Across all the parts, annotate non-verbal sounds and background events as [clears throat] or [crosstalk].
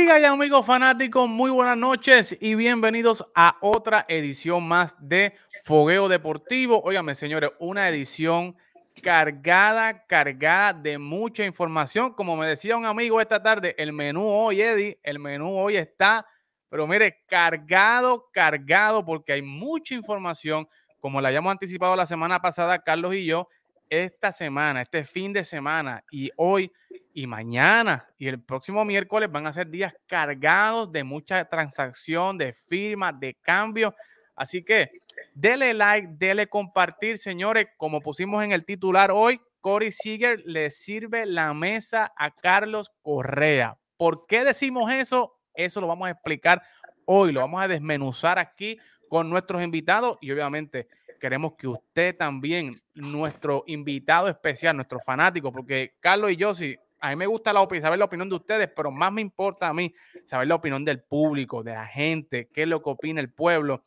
Amigas y amigos fanáticos, muy buenas noches y bienvenidos a otra edición más de Fogueo Deportivo. Óigame, señores, una edición cargada, cargada de mucha información. Como me decía un amigo esta tarde, el menú hoy, Eddie, el menú hoy está, pero mire, cargado, cargado, porque hay mucha información. Como la habíamos anticipado la semana pasada, Carlos y yo, esta semana, este fin de semana y hoy y mañana y el próximo miércoles van a ser días cargados de mucha transacción, de firmas, de cambios. Así que dele like, dele compartir, señores. Como pusimos en el titular hoy, Corey Seager le sirve la mesa a Carlos Correa. ¿Por qué decimos eso? Eso lo vamos a explicar hoy, lo vamos a desmenuzar aquí con nuestros invitados y obviamente queremos que usted también, nuestro invitado especial, nuestro fanático, porque Carlos y yo, a mí me gusta la saber la opinión de ustedes, pero más me importa a mí saber la opinión del público, de la gente, qué es lo que opina el pueblo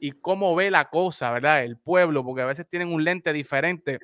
y cómo ve la cosa, ¿verdad? El pueblo, porque a veces tienen un lente diferente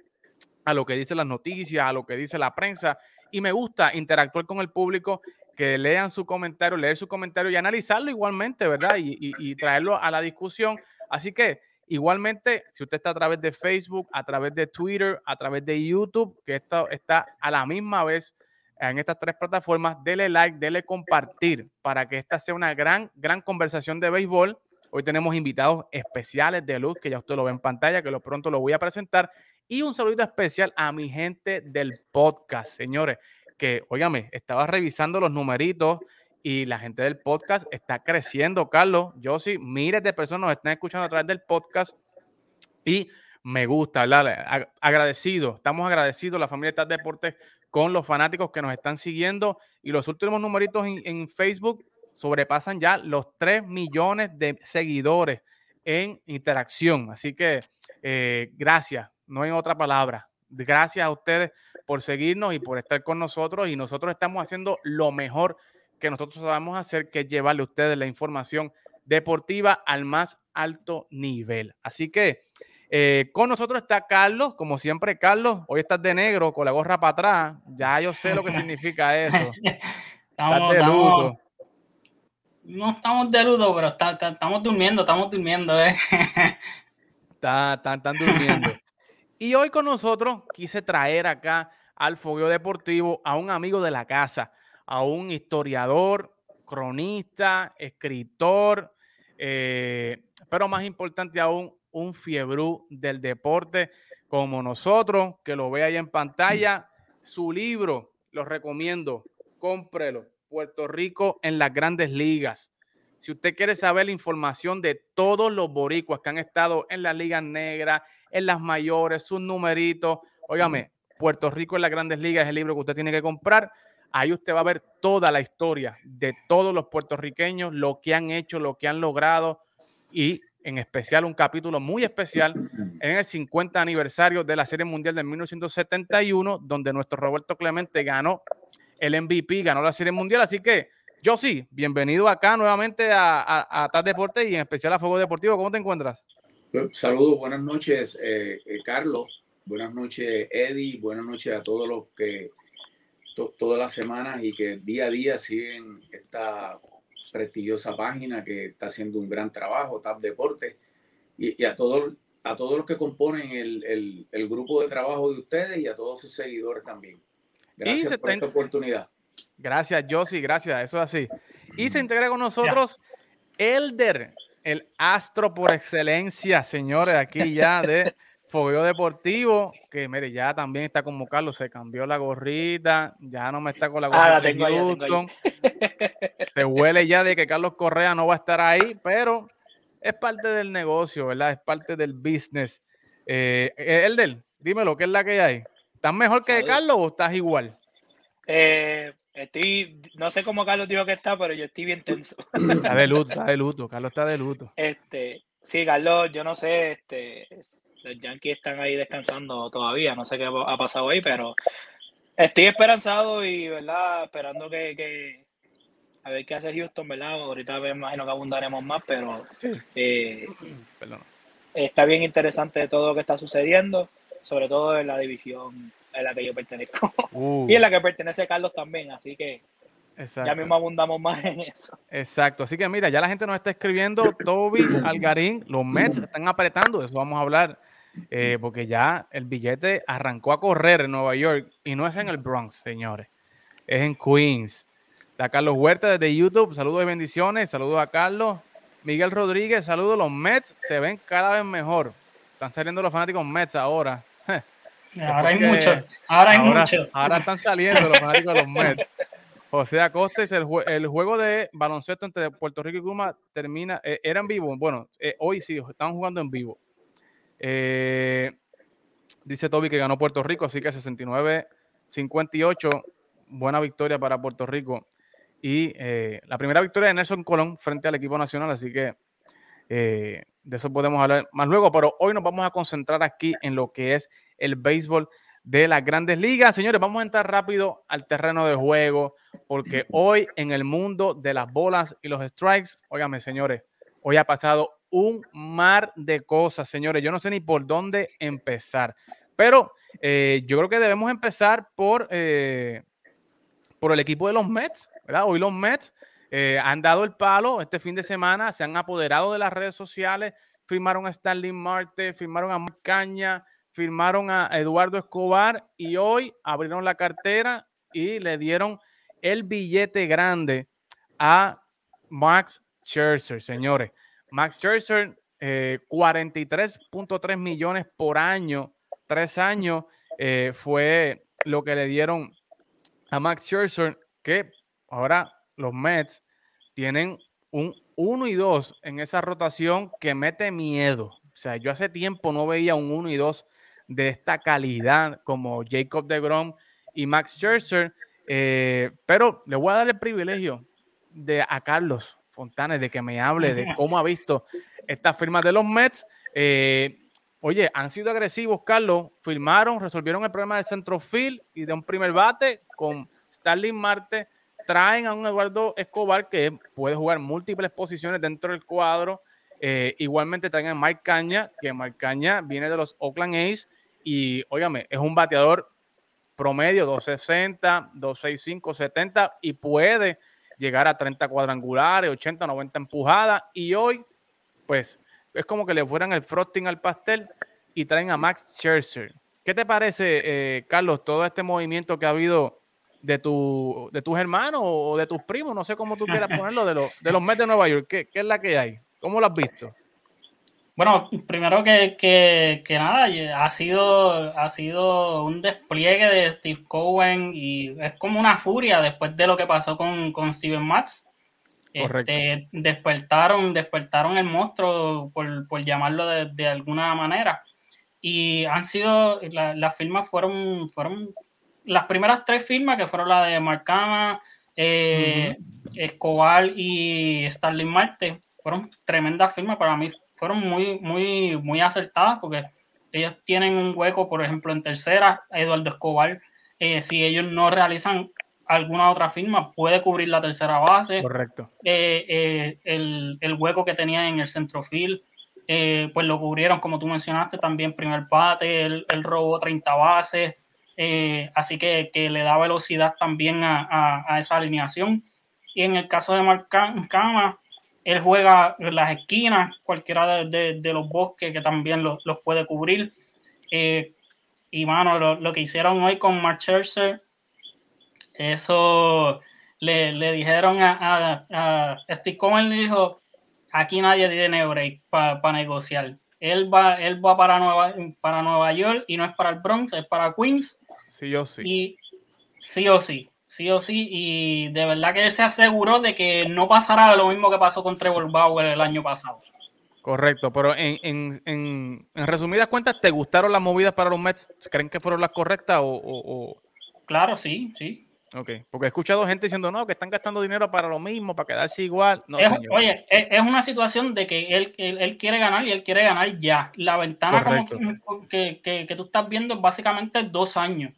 a lo que dicen las noticias, a lo que dice la prensa, y me gusta interactuar con el público, que lean su comentario, leer su comentario y analizarlo igualmente, ¿verdad? Y, y traerlo a la discusión. Así que Igualmente, si usted está a través de Facebook, a través de Twitter, a través de YouTube, que esto está a la misma vez en estas tres plataformas, dele like, dele compartir para que esta sea una gran, gran conversación de béisbol. Hoy tenemos invitados especiales de luz, que ya usted lo ve en pantalla, que lo pronto lo voy a presentar. Y un saludo especial a mi gente del podcast, señores, que, óigame, estaba revisando los numeritos y la gente del podcast está creciendo, Carlos. Yo sí, miles de personas nos están escuchando a través del podcast y me gusta, ¿verdad? Agradecido, estamos agradecidos, la familia de Deportes, con los fanáticos que nos están siguiendo y los últimos numeritos en, Facebook sobrepasan ya los 3 millones de seguidores en interacción. Así que eh, gracias, no hay otra palabra. Gracias a ustedes por seguirnos y por estar con nosotros y nosotros estamos haciendo lo mejor que nosotros sabemos hacer, que es llevarle a ustedes la información deportiva al más alto nivel. Así que eh, con nosotros está Carlos, como siempre, Carlos, hoy estás de negro con la gorra para atrás. Ya yo sé lo que [laughs] significa eso. estamos, de luto. no estamos de luto, pero estamos durmiendo, estamos durmiendo. ¿eh? [laughs] Están durmiendo. Y hoy con nosotros quise traer acá al Fogueo Deportivo a un amigo de la casa a un historiador, cronista, escritor, eh, pero más importante aún, un fiebrú del deporte como nosotros, que lo ve ahí en pantalla. Su libro, lo recomiendo, cómprelo. Puerto Rico en las grandes ligas. Si usted quiere saber la información de todos los boricuas que han estado en las ligas negras, en las mayores, sus numeritos, óigame, Puerto Rico en las grandes ligas es el libro que usted tiene que comprar. Ahí usted va a ver toda la historia de todos los puertorriqueños, lo que han hecho, lo que han logrado y en especial un capítulo muy especial en el 50 aniversario de la Serie Mundial de 1971, donde nuestro Roberto Clemente ganó el MVP, ganó la Serie Mundial. Así que, yo sí, bienvenido acá nuevamente a, a, a Deporte y en especial a Fuego Deportivo. ¿Cómo te encuentras? Saludos, buenas noches, eh, eh, Carlos. Buenas noches, Eddie. Buenas noches a todos los que todas las semanas y que día a día siguen esta prestigiosa página que está haciendo un gran trabajo, TAP Deportes, y, a, todos, a todos los que componen el, el, grupo de trabajo de ustedes y a todos sus seguidores también. Gracias por esta oportunidad. Gracias, Josie, gracias, eso es así. Y se integra con nosotros Elder, el astro por excelencia, señores, aquí ya de Fogueo Deportivo, que mire, ya también está como Carlos, se cambió la gorrita, ya no me está con la ah, gorrita de Houston. Se huele ya de que Carlos Correa no va a estar ahí, pero es parte del negocio, ¿verdad? Es parte del business. Eh, Elder, dímelo, ¿qué es la que hay? ¿Estás mejor que Carlos o estás igual? Eh, estoy, no sé cómo Carlos dijo que está, pero yo estoy bien tenso. Está de luto, está de luto, Carlos está de luto. Este, sí, Carlos, yo no sé, este, los Yankees están ahí descansando todavía, no sé qué ha pasado ahí, pero estoy esperanzado y, ¿verdad? Esperando que, a ver qué hace Houston, ¿verdad? Ahorita me imagino que abundaremos más, pero eh, [clears throat] está bien interesante todo lo que está sucediendo, sobre todo en la división en la que yo pertenezco [laughs] uh. y en la que pertenece Carlos también, así que Ya mismo abundamos más en eso. Exacto. Así que mira, ya la gente nos está escribiendo, Toby, Algarín, los Mets [clears throat] están apretando, de eso vamos a hablar, eh, porque ya el billete arrancó a correr en Nueva York y no es en el Bronx, señores, es en Queens. Está Carlos Huerta desde YouTube, saludos y bendiciones, saludos a Carlos. Miguel Rodríguez, saludos, los Mets se ven cada vez mejor. Están saliendo los fanáticos Mets ahora. [laughs] Ahora hay muchos. Ahora hay muchos. Ahora están saliendo los fanáticos de los [laughs] Mets. José Acosta el, el, juego de baloncesto entre Puerto Rico y Cuba termina, eh, era en vivo. Bueno, eh, hoy sí, están jugando en vivo. Eh, dice Toby que ganó Puerto Rico, así que 69-58, buena victoria para Puerto Rico. Y la primera victoria de Nelson Colón frente al equipo nacional, así que de eso podemos hablar más luego, pero hoy nos vamos a concentrar aquí en lo que es el béisbol de las grandes ligas. Señores, vamos a entrar rápido al terreno de juego, porque hoy en el mundo de las bolas y los strikes, óigame, señores, hoy ha pasado un mar de cosas, señores. Yo no sé ni por dónde empezar, pero eh, yo creo que debemos empezar por, eh, por el equipo de los Mets, ¿verdad? Hoy los Mets eh, han dado el palo este fin de semana, se han apoderado de las redes sociales, firmaron a Stanley Marte, firmaron a Caña, firmaron a Eduardo Escobar y hoy abrieron la cartera y le dieron el billete grande a Max Scherzer, señores. Max Scherzer, 43.3 eh, millones por año, tres años, eh, fue lo que le dieron a Max Scherzer, que ahora los Mets tienen un 1 y 2 en esa rotación que mete miedo. O sea, yo hace tiempo no veía un 1 y 2 de esta calidad como Jacob de Grom y Max Scherzer. Eh, pero le voy a dar el privilegio de a Carlos Fontanes de que me hable de [laughs] cómo ha visto estas firmas de los Mets. Eh, oye, han sido agresivos, Carlos. Firmaron, resolvieron el problema del centrofield y de un primer bate con Starling Marte. Traen a un Eduardo Escobar que puede jugar múltiples posiciones dentro del cuadro. Eh, igualmente traen a Mike Caña, que Mike Caña viene de los Oakland A's y, óigame, es un bateador promedio 260, 265, 70 y puede llegar a 30 cuadrangulares, 80, 90 empujadas. Y hoy, pues, es como que le fueran el frosting al pastel y traen a Max Scherzer. ¿Qué te parece, eh, Carlos, todo este movimiento que ha habido de, tu, de tus hermanos o de tus primos? No sé cómo tú quieras [laughs] ponerlo, de, los de los Mets de Nueva York. ¿Qué, ¿Qué es la que hay? ¿Cómo lo has visto? Bueno, primero que, que, que, nada, ha sido, ha sido un despliegue de Steve Cohen y es como una furia después de lo que pasó con, con Steven Max. Este, despertaron, despertaron el monstruo, por, por llamarlo de, de, alguna manera. Y han sido, las firmas fueron, fueron las primeras tres firmas, que fueron la de Marcana, eh, Escobar y Starling Marte, fueron tremendas firmas para mí fueron muy, muy, muy acertadas porque ellos tienen un hueco, por ejemplo, en tercera, Eduardo Escobar, eh, si ellos no realizan alguna otra firma, puede cubrir la tercera base. Correcto. Eh, eh, el, el, hueco que tenía en el centrofil, pues lo cubrieron, como tú mencionaste, también primer bate, el, el robó 30 bases, así que, que, le da velocidad también a, a, a, esa alineación. Y en el caso de Marcama, él juega en las esquinas, cualquiera de, los bosques que también los, puede cubrir. Eh, y mano, lo, que hicieron hoy con Mark eso le, dijeron a, a, Steve Cohen, le dijo, aquí nadie tiene break para negociar. Él va, él va para, Nueva, para Nueva York y no es para el Bronx, es para Queens. Sí o sí. Y sí o sí sí o sí, y de verdad que él se aseguró de que no pasará lo mismo que pasó con Trevor Bauer el año pasado. Correcto, pero en, en, en, resumidas cuentas, ¿te gustaron las movidas para los Mets? ¿Creen que fueron las correctas o, Claro, sí, sí. Ok, porque he escuchado gente diciendo, no, que están gastando dinero para lo mismo, para quedarse igual. oye, es, una situación de que él, él, quiere ganar y él quiere ganar ya. La ventana como que, que, que, tú estás viendo es básicamente dos años.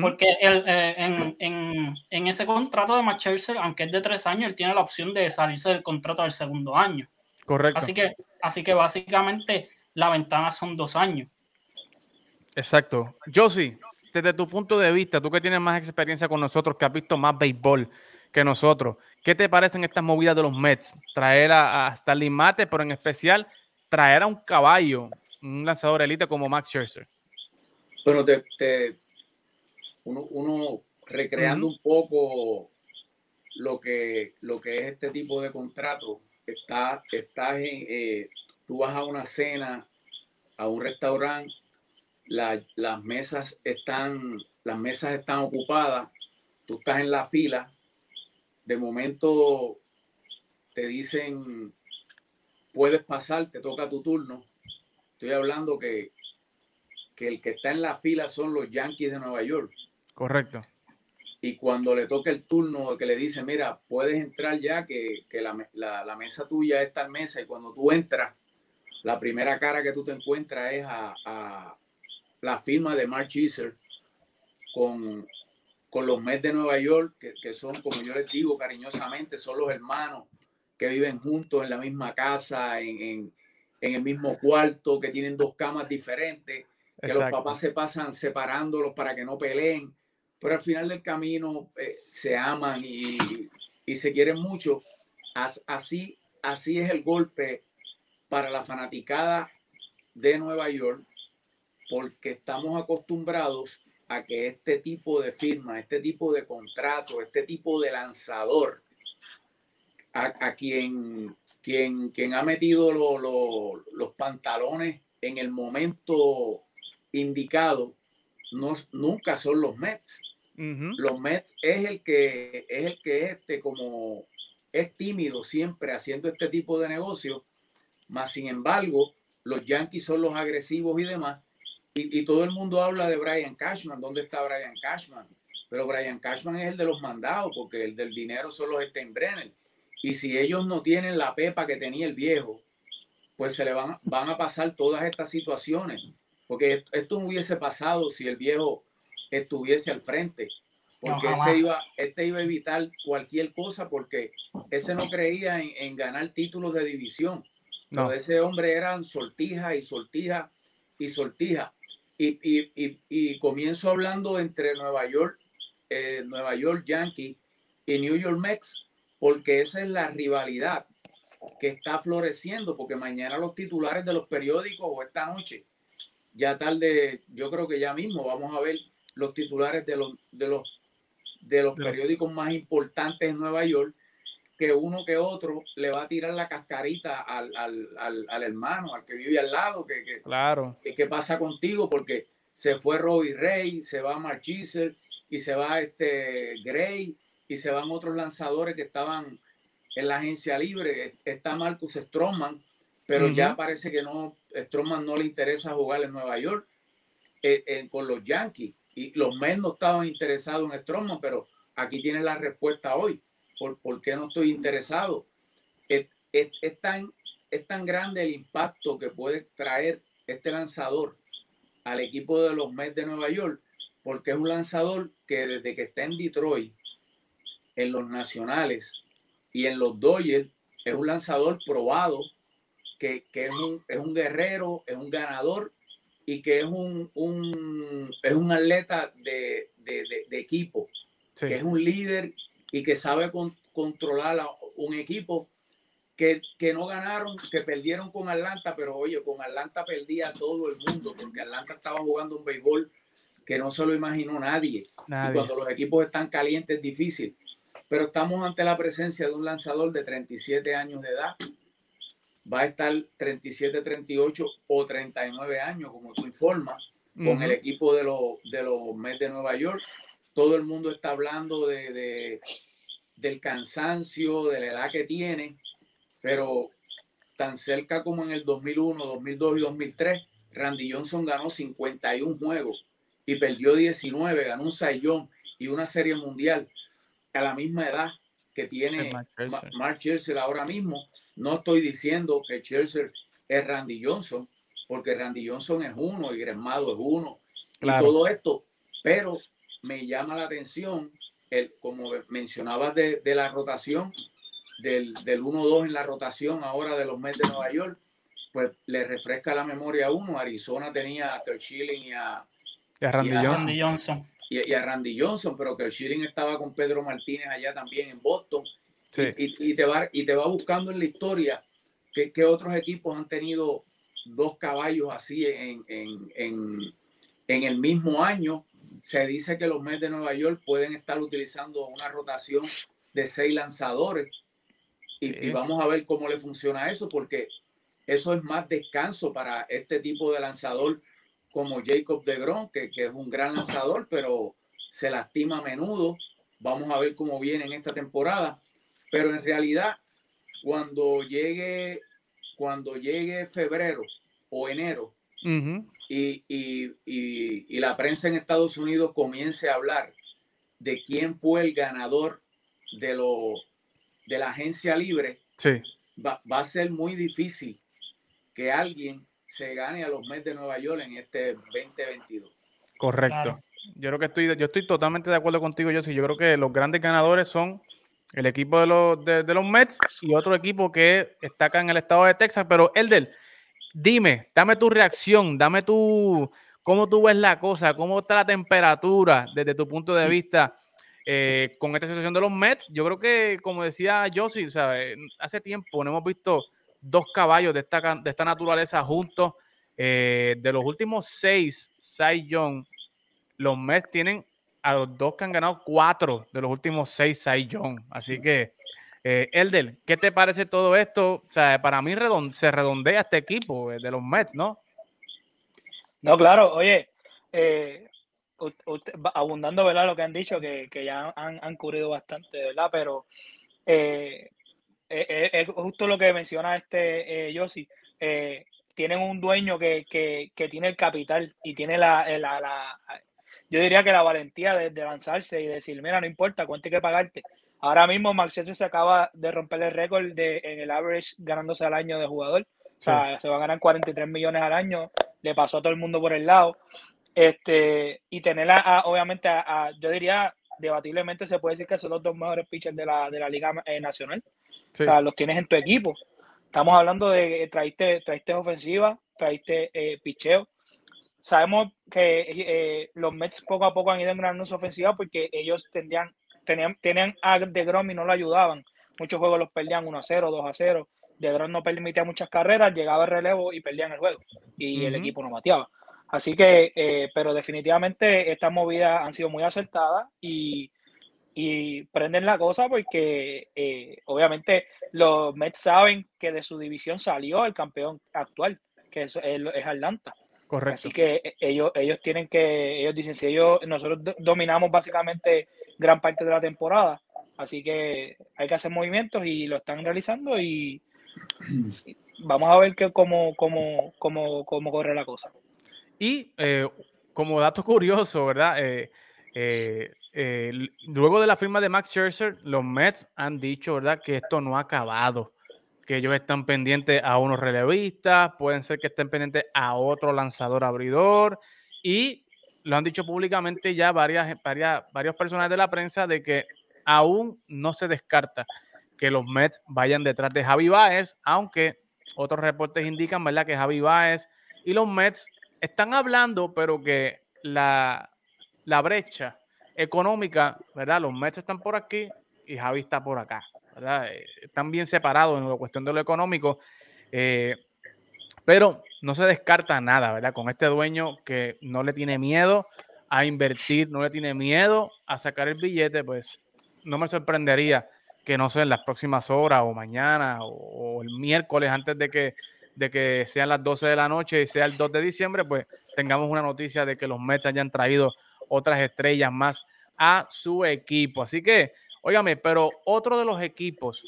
Porque eh, en, ese contrato de Max aunque es de tres años, él tiene la opción de salirse del contrato del segundo año. Correcto. Así que, así que básicamente la ventana son dos años. Exacto. Josie, desde tu punto de vista, tú que tienes más experiencia con nosotros, que has visto más béisbol, que nosotros. ¿Qué te parecen estas movidas de los Mets? Traer a, a Starling Mate, pero en especial traer a un caballo, un lanzador elite como Max Scherzer. Bueno, te, uno, recreando un poco lo que, lo que es este tipo de contrato, está, estás en, eh, tú vas a una cena, a un restaurante, las mesas están, las mesas están ocupadas, tú estás en la fila, de momento te dicen, puedes pasar, te toca tu turno. Estoy hablando que, que el que está en la fila son los Yankees de Nueva York. Correcto. Y cuando le toca el turno, que le dice, mira, puedes entrar ya, que, la, mesa tuya es tal mesa, y cuando tú entras, la primera cara que tú te encuentras es a, la firma de Mark Cheeser con, con los Mets de Nueva York, que, son, como yo les digo cariñosamente, son los hermanos que viven juntos en la misma casa, en, el mismo cuarto, que tienen dos camas diferentes, que los papás se pasan separándolos para que no peleen, pero al final del camino eh, se aman y, se quieren mucho. Así, así es el golpe para la fanaticada de Nueva York, porque estamos acostumbrados a que este tipo de firma, este tipo de contrato, este tipo de lanzador, a, quien, quien, quien ha metido los pantalones en el momento indicado, no, nunca son los Mets. Los Mets es el que es el que este como es tímido siempre haciendo este tipo de negocio, más sin embargo, los Yankees son los agresivos y demás. Y, y, todo el mundo habla de Brian Cashman. ¿Dónde está Brian Cashman? Pero Brian Cashman es el de los mandados, porque el del dinero son los Steinbrenner. Y si ellos no tienen la pepa que tenía el viejo, pues se le van, van a pasar todas estas situaciones. Porque esto no hubiese pasado si el viejo estuviese al frente. Porque ese iba, este iba a evitar cualquier cosa porque ese no creía en, ganar títulos de división. No. ese hombre eran sortija y sortija y sortija. Y, y, y, comienzo hablando entre Nueva York, eh, Nueva York Yankee y New York Mets, porque esa es la rivalidad que está floreciendo, porque mañana los titulares de los periódicos o esta noche, ya tarde, yo creo que ya mismo vamos a ver los titulares de los, de los, de los periódicos más importantes en Nueva York, que uno que otro le va a tirar la cascarita al, hermano, al que vive al lado, que, claro. ¿qué pasa contigo? Porque se fue Robbie Ray, se va Mark y se va este Gray y se van otros lanzadores que estaban en la agencia libre. Está Marcus Stroman, pero ya parece que no, Stroman no le interesa jugar en Nueva York eh, eh, con los Yankees. Y los Mets no estaban interesados en Stroman, pero aquí tienen la respuesta hoy. ¿Por, por qué no estoy interesado? Es, es, tan, es tan grande el impacto que puede traer este lanzador al equipo de los Mets de Nueva York, porque es un lanzador que desde que está en Detroit en los nacionales y en los Dodgers es un lanzador probado, que, es, un, es, un, guerrero, es un ganador y que es un, un es un atleta de, equipo, que es un líder y que sabe controlar a un equipo que, que, no ganaron, que perdieron con Atlanta, pero oye, con Atlanta perdía todo el mundo, porque Atlanta estaba jugando un béisbol que no se lo imaginó nadie. nadie. Y cuando los equipos están calientes es difícil pero estamos ante la presencia de un lanzador de 37 años de edad. Va a estar 37, 38 o 39 años, como tú informas, con el equipo de los, de los Mets de Nueva York. Todo el mundo está hablando de, del cansancio, de la edad que tiene, pero tan cerca como en el 2001, 2002 y 2003, Randy Johnson ganó 51 juegos y perdió 19, ganó un sayón y una serie mundial a la misma edad que tiene Mark Chelsea ahora mismo. No estoy diciendo que Chelsea es Randy Johnson, porque Randy Johnson es uno y Gremado es uno y todo esto, pero me llama la atención, el, como mencionabas de, la rotación, del, del 1-2 en la rotación ahora de los Mets de Nueva York, pues le refresca la memoria a uno. Arizona tenía a Kurt Schilling y a, Randy, Johnson. y, a Randy Johnson, pero que el Schilling estaba con Pedro Martínez allá también en Boston. Y, te va, y te va buscando en la historia que, otros equipos han tenido dos caballos así en, en, el mismo año. Se dice que los Mets de Nueva York pueden estar utilizando una rotación de seis lanzadores. Y, y, vamos a ver cómo le funciona eso, porque eso es más descanso para este tipo de lanzador como Jacob de Gron, que, que, es un gran lanzador, pero se lastima a menudo. Vamos a ver cómo viene en esta temporada. Pero en realidad, cuando llegue, cuando llegue febrero o enero y, y, y, la prensa en Estados Unidos comience a hablar de quién fue el ganador de, lo, de la agencia libre, sí. va, va a ser muy difícil que alguien se gane a los Mets de Nueva York en este 2022. Correcto. Yo creo que estoy, yo estoy totalmente de acuerdo contigo, yo sí. Yo creo que los grandes ganadores son el equipo de los, de, los Mets y otro equipo que está acá en el estado de Texas. Pero, Elder, dime, dame tu reacción, dame tu, cómo tú ves la cosa, cómo está la temperatura desde tu punto de vista eh, con esta situación de los Mets. Yo creo que, como decía Josie, hace tiempo no hemos visto dos caballos de esta, de esta naturaleza juntos. Eh, de los últimos seis Cy Young, los Mets tienen a los dos que han ganado cuatro de los últimos seis Cy Young. Así que, eh, Elder, ¿qué te parece todo esto? O sea, para mí se redondea este equipo eh, de los Mets, ¿no? No, claro, oye, eh, abundando, ¿verdad? Lo que han dicho, que, ya han, han, cubrido bastante, ¿verdad? Pero eh, es justo lo que menciona este eh, tienen un dueño que, tiene el capital y tiene la, la, yo diría que la valentía de, lanzarse y decir, mira, no importa cuánto hay que pagarte. Ahora mismo Max se acaba de romper el récord de, en el average ganándose al año de jugador. O sea, se va a ganar 43 millones al año. Le pasó a todo el mundo por el lado. Este, y tener obviamente, a, yo diría, debatiblemente se puede decir que son los dos mejores pitchers de la, de la Liga Nacional. O sea, los tienes en tu equipo. Estamos hablando de que traiste, traiste ofensiva, traiste eh, picheo. Sabemos que eh, los Mets poco a poco han ido en su ofensiva porque ellos tendrían, tenían, tenían a De Grom y no lo ayudaban. Muchos juegos los perdían 1 a 0, 2 a 0. De Grom no permitía muchas carreras, llegaba el relevo y perdían el juego. Y el equipo no mateaba. Así que, eh, pero definitivamente estas movidas han sido muy acertadas y y prenden la cosa porque eh, obviamente los Mets saben que de su división salió el campeón actual, que es, es Atlanta. Correcto. Así que eh, ellos, ellos tienen que, ellos dicen, si ellos, nosotros dominamos básicamente gran parte de la temporada, así que hay que hacer movimientos y lo están realizando y, vamos a ver que, cómo, cómo, cómo, cómo corre la cosa. Y eh, como dato curioso, ¿verdad? Eh, eh, luego de la firma de Max Scherzer, los Mets han dicho, ¿verdad?, que esto no ha acabado, que ellos están pendientes a unos relevistas, pueden ser que estén pendientes a otro lanzador abridor y lo han dicho públicamente ya varias, varias, varios personajes de la prensa de que aún no se descarta que los Mets vayan detrás de Javi Baez, aunque otros reportes indican, ¿verdad?, que Javi Baez y los Mets están hablando, pero que la, la brecha económica, ¿verdad? Los Mets están por aquí y Javi está por acá, ¿verdad? Eh, están bien separados en la cuestión de lo económico, eh, pero no se descarta nada, ¿verdad? Con este dueño que no le tiene miedo a invertir, no le tiene miedo a sacar el billete, pues no me sorprendería que no sea en las próximas horas o mañana o, el miércoles antes de que, de que sean las 12 de la noche y sea el 2 de diciembre, pues tengamos una noticia de que los Mets hayan traído otras estrellas más a su equipo. Así que, óigame, pero otro de los equipos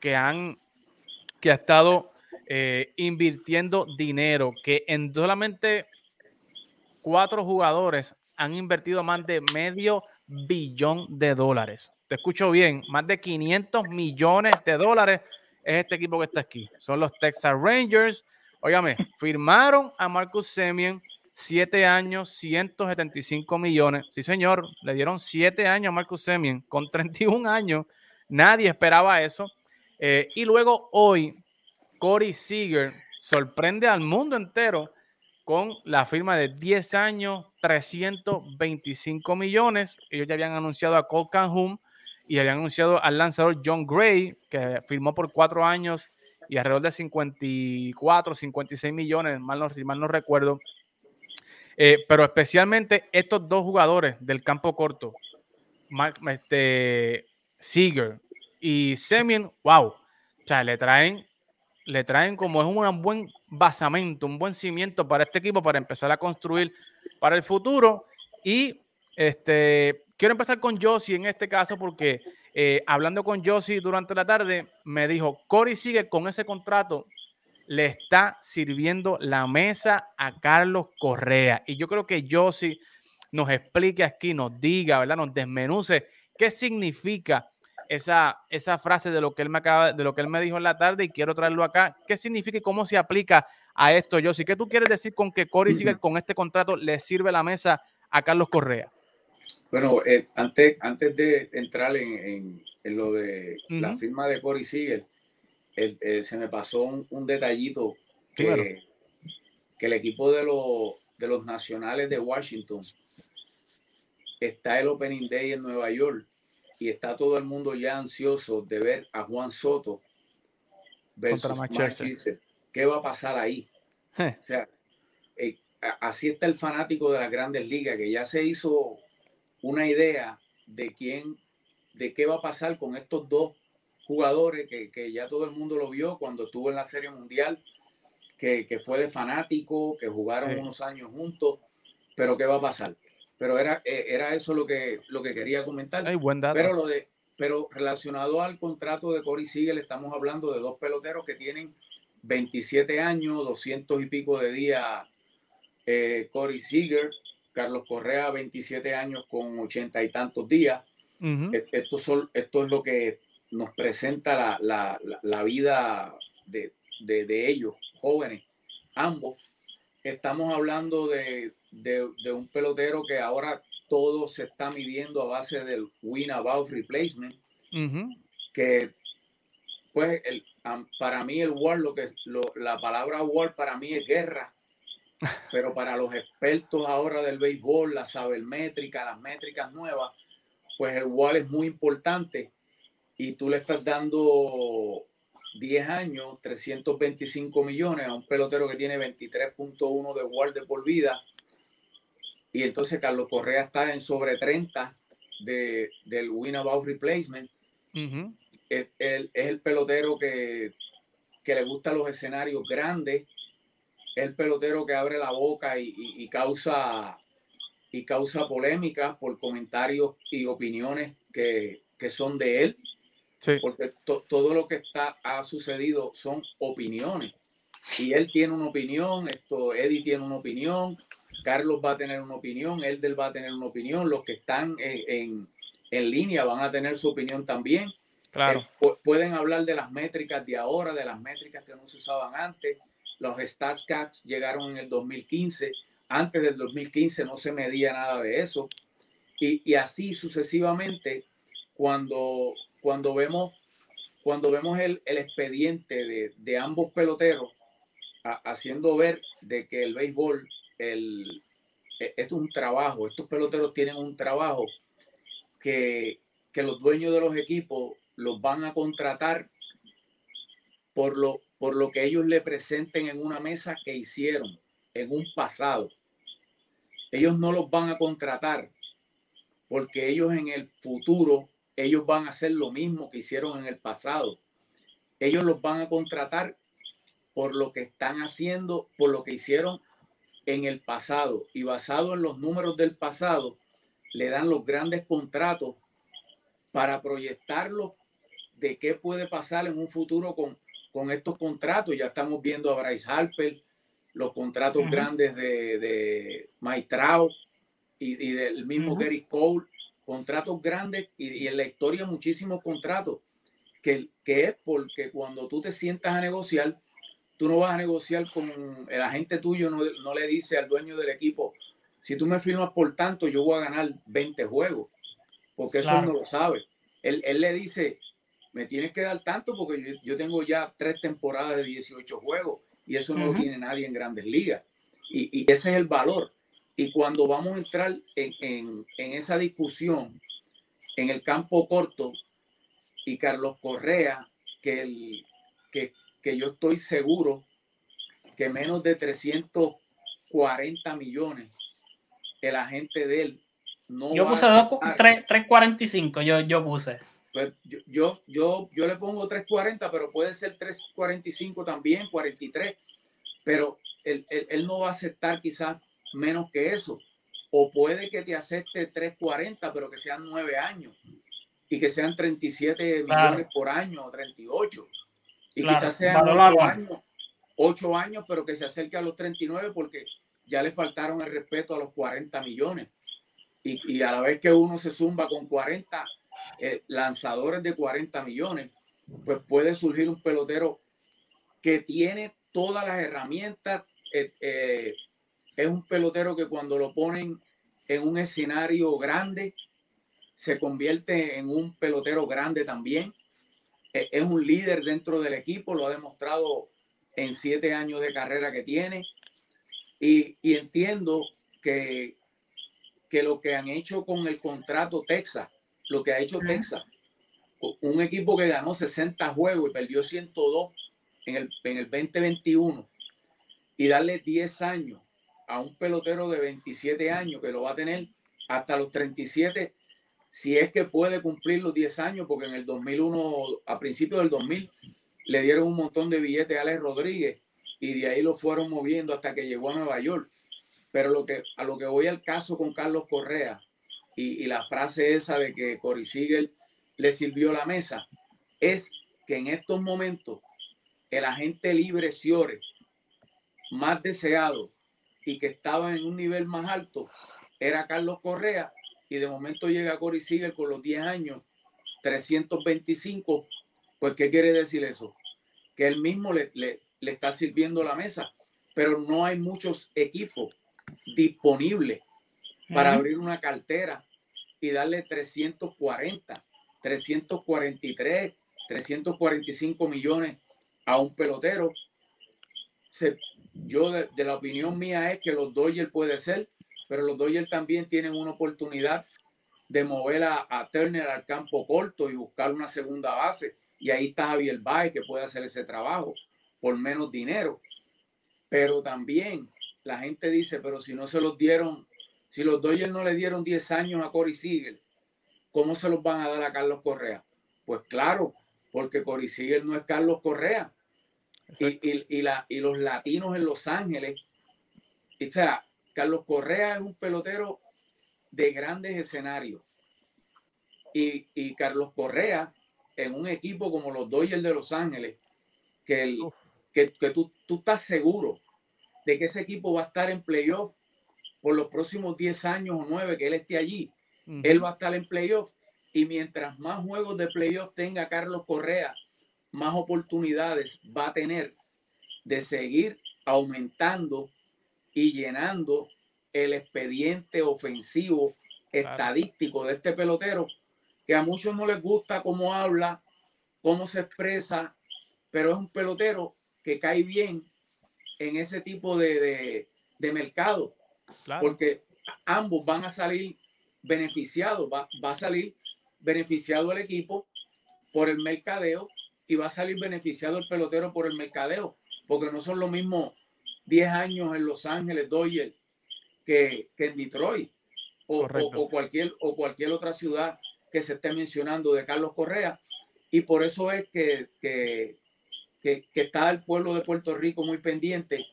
que han, que ha estado eh, invirtiendo dinero, que en solamente cuatro jugadores han invertido más de medio billón de dólares. Te escucho bien, más de 500 millones de dólares es este equipo que está aquí. Son los Texas Rangers. Óigame, firmaron a Marcus Semien Siete años, 175 millones. Sí, señor, le dieron siete años a Marcus Semien con 31 años. Nadie esperaba eso. Eh, y luego hoy, Corey Seager sorprende al mundo entero con la firma de 10 años, 325 millones. Ellos ya habían anunciado a Cole Canhum y habían anunciado al lanzador John Gray, que firmó por cuatro años y alrededor de 54, 56 millones, mal no, mal no recuerdo. Eh, pero especialmente estos dos jugadores del campo corto, este, Seager y Semien, wow, o sea, le traen, le traen como es un buen basamento, un buen cimiento para este equipo para empezar a construir para el futuro. Y este, quiero empezar con Josie en este caso porque eh, hablando con Josie durante la tarde, me dijo, Cory sigue con ese contrato, le está sirviendo la mesa a Carlos Correa. Y yo creo que Josie nos explique aquí, nos diga, ¿verdad? Nos desmenuce qué significa esa, esa frase de lo que él me acaba, de lo que él me dijo en la tarde y quiero traerlo acá. ¿Qué significa y cómo se aplica a esto, Josie? ¿Qué tú quieres decir con que Cory sigue con este contrato le sirve la mesa a Carlos Correa? Bueno, eh, antes, antes de entrar en, lo de la firma de Corey Siegel, eh, se me pasó un, detallito que, que, el equipo de, de los nacionales de Washington está el Opening Day en Nueva York y está todo el mundo ya ansioso de ver a Juan Soto versus Manchester. ¿Qué va a pasar ahí? O sea, eh, así está el fanático de las grandes ligas, que ya se hizo una idea de quién, de qué va a pasar con estos dos jugadores que, ya todo el mundo lo vio cuando estuvo en la Serie Mundial, que, fue de fanático, que jugaron unos años juntos, pero qué va a pasar. Pero era, eh, era eso lo que, lo que quería comentar. Pero, lo de, pero relacionado al contrato de Corey Siegel, estamos hablando de dos peloteros que tienen 27 años, 200 y pico de días. Eh, Corey Seager Carlos Correa, 27 años con ochenta y tantos días. E, esto, son, esto es lo que nos presenta la, vida de, ellos, jóvenes, ambos. Estamos hablando de, un pelotero que ahora todo se está midiendo a base del win about replacement, que pues el, para mí el war, lo que la palabra war para mí es guerra [laughs] pero para los expertos ahora del béisbol, la sabermétrica, las métricas nuevas, pues el WAL es muy importante y tú le estás dando 10 años, 325 millones a un pelotero que tiene 23.1 de WAL de por vida. Y entonces Carlos Correa está en sobre 30 de, del win about replacement. es, el, pelotero que, que le gusta los escenarios grandes el pelotero que abre la boca y, causa y causa polémica por comentarios y opiniones que, son de él. Porque todo lo que está, ha sucedido son opiniones. Y él tiene una opinión, esto, Eddie tiene una opinión, Carlos va a tener una opinión, Elder va a tener una opinión, los que están en, línea van a tener su opinión también. Claro. Eh, pueden hablar de las métricas de ahora, de las métricas que no se usaban antes, los StatsCats llegaron en el 2015. Antes del 2015 no se medía nada de eso. Y, así sucesivamente, cuando, cuando vemos, cuando vemos el, expediente de, ambos peloteros, haciendo ver de que el béisbol el, e, es un trabajo, estos peloteros tienen un trabajo que, que los dueños de los equipos los van a contratar por lo, por lo que ellos le presenten en una mesa que hicieron en un pasado. Ellos no los van a contratar porque ellos en el futuro, ellos van a hacer lo mismo que hicieron en el pasado. Ellos los van a contratar por lo que están haciendo, por lo que hicieron en el pasado. Y basado en los números del pasado, le dan los grandes contratos para proyectarlos de qué puede pasar en un futuro con con estos contratos. Ya estamos viendo a Bryce Harper, los contratos grandes de, de Mike y, del mismo Gary Cole, contratos grandes y, en la historia muchísimos contratos, que, que es porque cuando tú te sientas a negociar, tú no vas a negociar con el agente tuyo, no, no le dice al dueño del equipo, si tú me firmas por tanto, yo voy a ganar 20 juegos, porque eso no lo sabe. Él, él le dice, me tienes que dar tanto porque yo, yo, tengo ya tres temporadas de 18 juegos y eso no lo tiene nadie en grandes ligas. Y, ese es el valor. Y cuando vamos a entrar en, esa discusión en el campo corto y Carlos Correa, que, el, que, que yo estoy seguro que menos de 340 millones el agente de él no yo puse 345 yo, yo puse. Pues yo, yo, yo, le pongo 340 pero puede ser 345 también 43 pero él, él, no va a aceptar quizás menos que eso o puede que te acepte 340 pero que sean 9 años y que sean 37 millones por año o 38 y quizás sean 8 años 8 años pero que se acerque a los 39 porque ya le faltaron el respeto a los 40 millones. Y, a la vez que uno se zumba con 40 eh, lanzadores de 40 millones, pues puede surgir un pelotero que tiene todas las herramientas. Eh, eh, es un pelotero que cuando lo ponen en un escenario grande, se convierte en un pelotero grande también. es un líder dentro del equipo, lo ha demostrado en siete años de carrera que tiene. Y, entiendo que, que lo que han hecho con el contrato Texas, lo que ha hecho Texas, un equipo que ganó 60 juegos y perdió 102 en el, en el 2021, y darle 10 años a un pelotero de 27 años que lo va a tener hasta los 37, si es que puede cumplir los 10 años, porque en el 2001, a principios del 2000, le dieron un montón de billetes a Alex Rodríguez y de ahí lo fueron moviendo hasta que llegó a Nueva York. Pero lo que, a lo que voy al caso con Carlos Correa y, la frase esa de que Cory Siegel le sirvió la mesa, es que en estos momentos el agente libre Ciore, más deseado y que estaba en un nivel más alto, era Carlos Correa y de momento llega Cory Siegel con los 10 años, 325, pues ¿qué quiere decir eso? Que él mismo le, le está sirviendo la mesa, pero no hay muchos equipos disponibles para abrir una cartera y darle 340, 343, 345 millones a un pelotero. Yo de, la opinión mía es que los Dodgers puede ser, pero los Dodgers también tienen una oportunidad de mover a, Turner al campo corto y buscar una segunda base. Y ahí está Javier Baez que puede hacer ese trabajo por menos dinero. Pero también la gente dice, pero si no se los dieron, si los Dodgers no le dieron 10 años a Corey Seager, ¿cómo se los van a dar a Carlos Correa? Pues claro, porque Corey Seager no es Carlos Correa. Y, y, la, y los latinos en Los Ángeles, o sea, Carlos Correa es un pelotero de grandes escenarios. Y, y Carlos Correa en un equipo como los Dodgers de Los Ángeles, que el, que, tú, tú, estás seguro de que ese equipo va a estar en playoff por los próximos 10 años o 9 que él esté allí. Él va a estar en playoff y mientras más juegos de playoff tenga Carlos Correa, más oportunidades va a tener de seguir aumentando y llenando el expediente ofensivo estadístico de este pelotero, que a muchos no les gusta cómo habla, cómo se expresa, pero es un pelotero que cae bien en ese tipo de, mercado, porque ambos van a salir beneficiados, va, a salir beneficiado el equipo por el mercadeo y va a salir beneficiado el pelotero por el mercadeo, porque no son lo mismo 10 años en Los Ángeles, Dodgers, que, en Detroit o, cualquier, o cualquier otra ciudad que se esté mencionando de Carlos Correa. Y por eso es que, que, que, está el pueblo de Puerto Rico muy pendiente,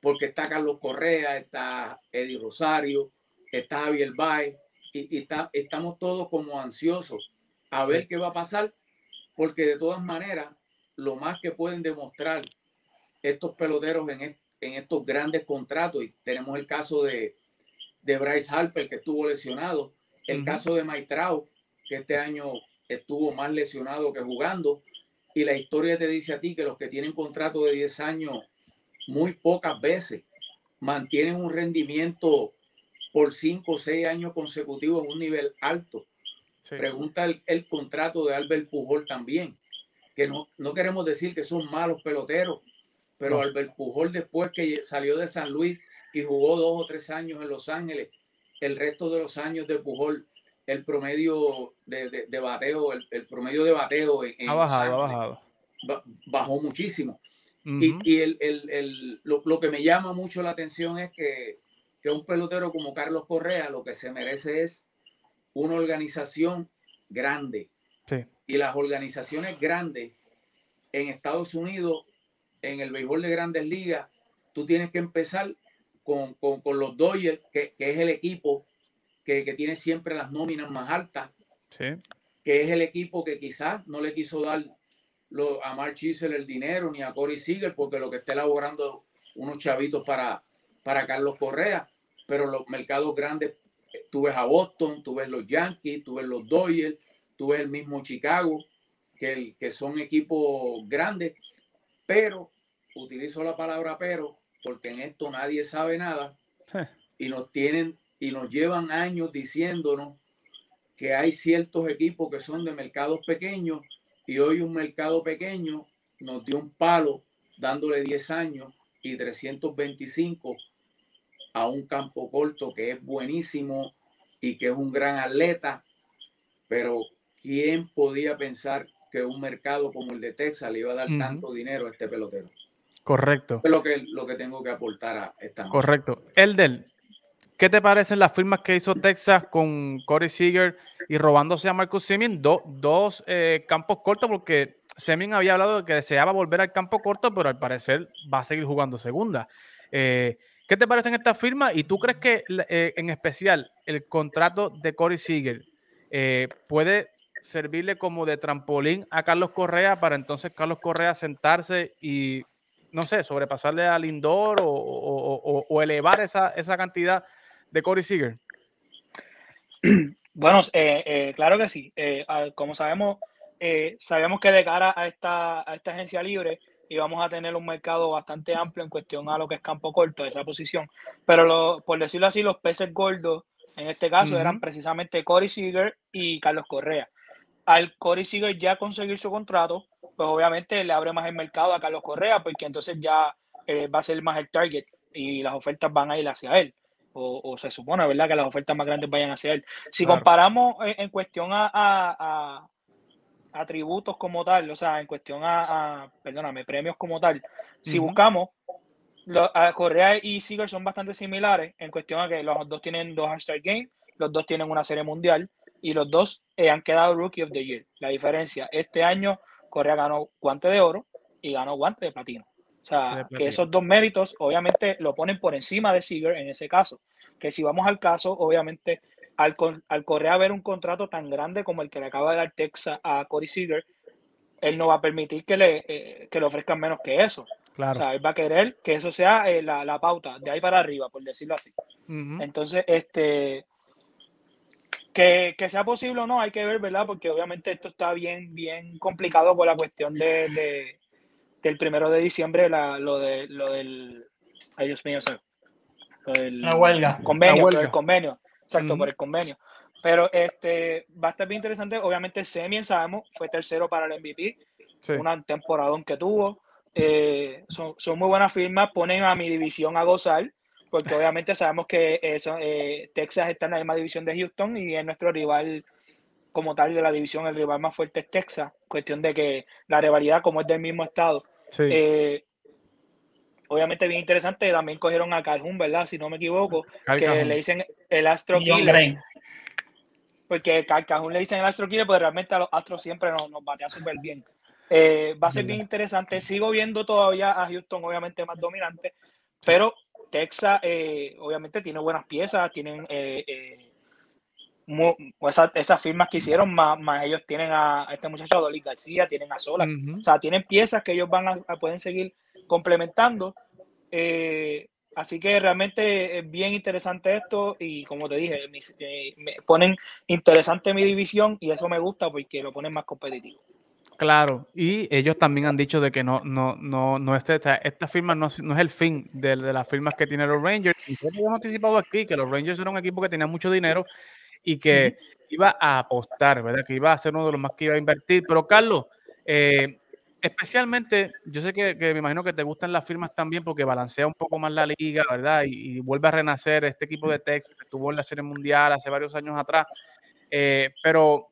porque está Carlos Correa, está Eddie Rosario, está Javier Bay, y, está, estamos todos como ansiosos a ver qué va a pasar, porque de todas maneras, lo más que pueden demostrar estos peloteros en, en estos grandes contratos, y tenemos el caso de, de Bryce Harper, que estuvo lesionado, el caso de Maitrao, que este año estuvo más lesionado que jugando, y la historia te dice a ti que los que tienen contrato de 10 años muy pocas veces mantienen un rendimiento por 5 o 6 años consecutivos en un nivel alto. Pregunta el, contrato de Albert Pujol también, que no, no queremos decir que son malos peloteros, pero Albert Pujol después que salió de San Luis y jugó dos o tres años en Los Ángeles. El resto de los años de Pujol, el promedio de, de, bateo, el, promedio de bateo en, ha bajado, ha bajado. bajó muchísimo. Y, y el, el, lo, lo, que me llama mucho la atención es que, que un pelotero como Carlos Correa lo que se merece es una organización grande. Y las organizaciones grandes en Estados Unidos, en el béisbol de grandes ligas, tú tienes que empezar con, con, los Dodgers, que, que, es el equipo que, que, tiene siempre las nóminas más altas, que es el equipo que quizás no le quiso dar lo, a Mark Chisel el dinero ni a Corey Seager, porque lo que está elaborando unos chavitos para, para Carlos Correa, pero los mercados grandes, tú ves a Boston, tú ves los Yankees, tú ves los Dodgers, tú ves el mismo Chicago, que, que son equipos grandes, pero utilizo la palabra pero porque en esto nadie sabe nada y nos tienen y nos llevan años diciéndonos que hay ciertos equipos que son de mercados pequeños y hoy un mercado pequeño nos dio un palo dándole 10 años y 325 a un campo corto que es buenísimo y que es un gran atleta, pero ¿quién podía pensar que un mercado como el de Texas le iba a dar tanto dinero a este pelotero? Correcto. Es lo que, lo que tengo que aportar a esta noche. Correcto. Elder, ¿qué te parecen las firmas que hizo Texas con Corey Seager y robándose a Marcus Semien? dos eh, campos cortos, porque Semien había hablado de que deseaba volver al campo corto, pero al parecer va a seguir jugando segunda. Eh, ¿Qué te parecen estas firmas? ¿Y tú crees que eh, en especial el contrato de Corey Seager puede servirle como de trampolín a Carlos Correa para entonces Carlos Correa sentarse y no sé, sobrepasarle al Lindor o, elevar esa, esa, cantidad de Corey Seager? [clears throat] Bueno, eh, eh, claro que sí. Eh, como sabemos, sabemos que de cara a esta, a esta agencia libre íbamos a tener un mercado bastante amplio en cuestión a lo que es campo corto, esa posición. Pero por decirlo así, los peces gordos en este caso eran precisamente Corey Seager y Carlos Correa. Al Corey Seager ya conseguir su contrato, pues obviamente le abre más el mercado a Carlos Correa, porque entonces ya eh, va a ser más el target y las ofertas van a ir hacia él. O, se supone, ¿verdad? Que las ofertas más grandes vayan hacia él. Si comparamos en, cuestión a, a, atributos como tal, o sea, en cuestión a, perdóname, premios como tal, si buscamos, Correa y Seager son bastante similares en cuestión a que los dos tienen dos All-Star Games, los dos tienen una serie mundial y los dos eh, han quedado Rookie of the Year. La diferencia, este año Correa ganó guante de oro y ganó guante de platino. O sea, que esos dos méritos obviamente lo ponen por encima de Seager en ese caso. Que si vamos al caso, obviamente al, al Correa ver un contrato tan grande como el que le acaba de dar Texas a Corey Seager, él no va a permitir que le, eh, le ofrezcan menos que eso. Claro. O sea, él va a querer que eso sea eh, la, pauta, de ahí para arriba, por decirlo así. Entonces, este, que, sea posible o no, hay que ver, ¿verdad? Porque obviamente esto está bien, bien complicado por la cuestión de, del primero de diciembre, lo, de, lo del. Ay, Dios mío, lo del la huelga. Convenio, el convenio. Exacto, por el convenio. Pero este va a estar bien interesante. Obviamente, Semien, sabemos, fue tercero para el MVP. Una temporada que tuvo. Eh, son, son muy buenas firmas, ponen a mi división a gozar porque [laughs] obviamente sabemos que eso, eh, Texas está en la misma división de Houston y es nuestro rival como tal de la división, el rival más fuerte es Texas, cuestión de que la rivalidad como es del mismo estado. Eh, obviamente bien interesante, también cogieron a Calhoun, ¿verdad? Si no me equivoco, que le dicen el Astro Killer. Porque Calhoun le dicen el Astro Killer, pero realmente a los Astros siempre nos, nos batea súper bien. Eh, va a ser bien interesante. Sigo viendo todavía a Houston, obviamente, más dominante, pero Texas eh, obviamente tiene buenas piezas, tienen eh, eh, esas, firmas que hicieron, más, ellos tienen a, este muchacho Dolly García, tienen a Sola, o sea, tienen piezas que ellos van a, pueden seguir complementando. así que realmente es bien interesante esto y como te dije, me ponen interesante mi división y eso me gusta porque lo ponen más competitivo. Claro, y ellos también han dicho de que no, no, no, no este, esta, firma no, no, es el fin de, las firmas que tienen los Rangers. Y hemos anticipado aquí que los Rangers eran un equipo que tenía mucho dinero y que iba a apostar, ¿verdad? Que iba a ser uno de los más que iba a invertir. Pero Carlos, eh, especialmente, yo sé que, me imagino que te gustan las firmas también porque balancea un poco más la liga, ¿verdad? Y, vuelve a renacer este equipo de Texas que estuvo en la Serie Mundial hace varios años atrás. Eh, pero,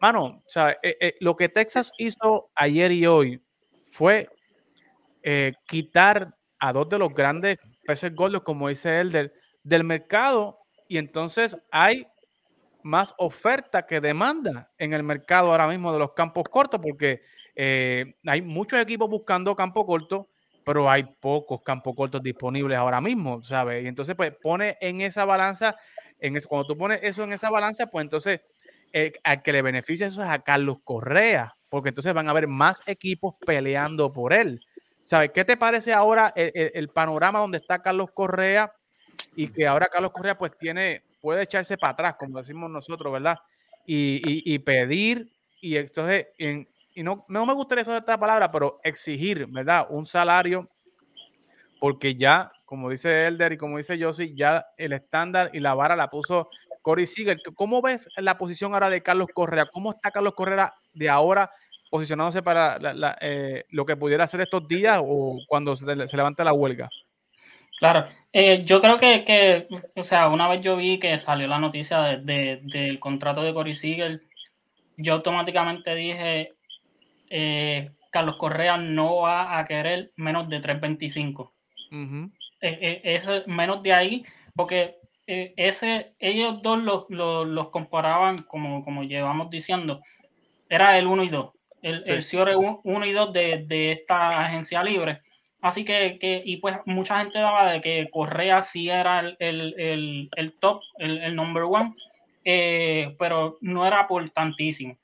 mano, eh, eh, lo que Texas hizo ayer y hoy fue quitar a dos de los grandes peces gordos, como dice Elder, del mercado y entonces hay más oferta que demanda en el mercado ahora mismo de los campos cortos porque eh, hay muchos equipos buscando campo corto, pero hay pocos campos cortos disponibles ahora mismo, ¿sabes? Y entonces, pues pone en esa balanza, en cuando tú pones eso en esa balanza, pues entonces eh, al que le beneficia eso es a Carlos Correa, porque entonces van a haber más equipos peleando por él. ¿Sabes? ¿Qué te parece ahora el, panorama donde está Carlos Correa y que ahora Carlos Correa pues tiene, puede echarse para atrás, como decimos nosotros, ¿verdad? Y, y, y pedir, y entonces en, y no, no me gustaría usar esta palabra, pero exigir, ¿verdad? Un salario, porque ya, como dice Elder y como dice Josie, ya el estándar y la vara la puso Corey Seager. ¿Cómo ves la posición ahora de Carlos Correa? ¿Cómo está Carlos Correa de ahora posicionándose para eh, lo que pudiera hacer estos días o cuando se, levante la huelga? Claro, eh, yo creo que, o sea, una vez yo vi que salió la noticia del contrato de Corey Seager, yo automáticamente dije, eh, Carlos Correa no va a querer menos de 3.25. es, menos de ahí, porque eh, ese, ellos dos los, los, comparaban, como, como llevamos diciendo, era el 1 y 2, el, sí. el 1 y 2 de, de, esta agencia libre. Así que, que, y pues mucha gente daba de que Correa sí era el, el, el top, el, number one, eh, pero no era por tantísimo.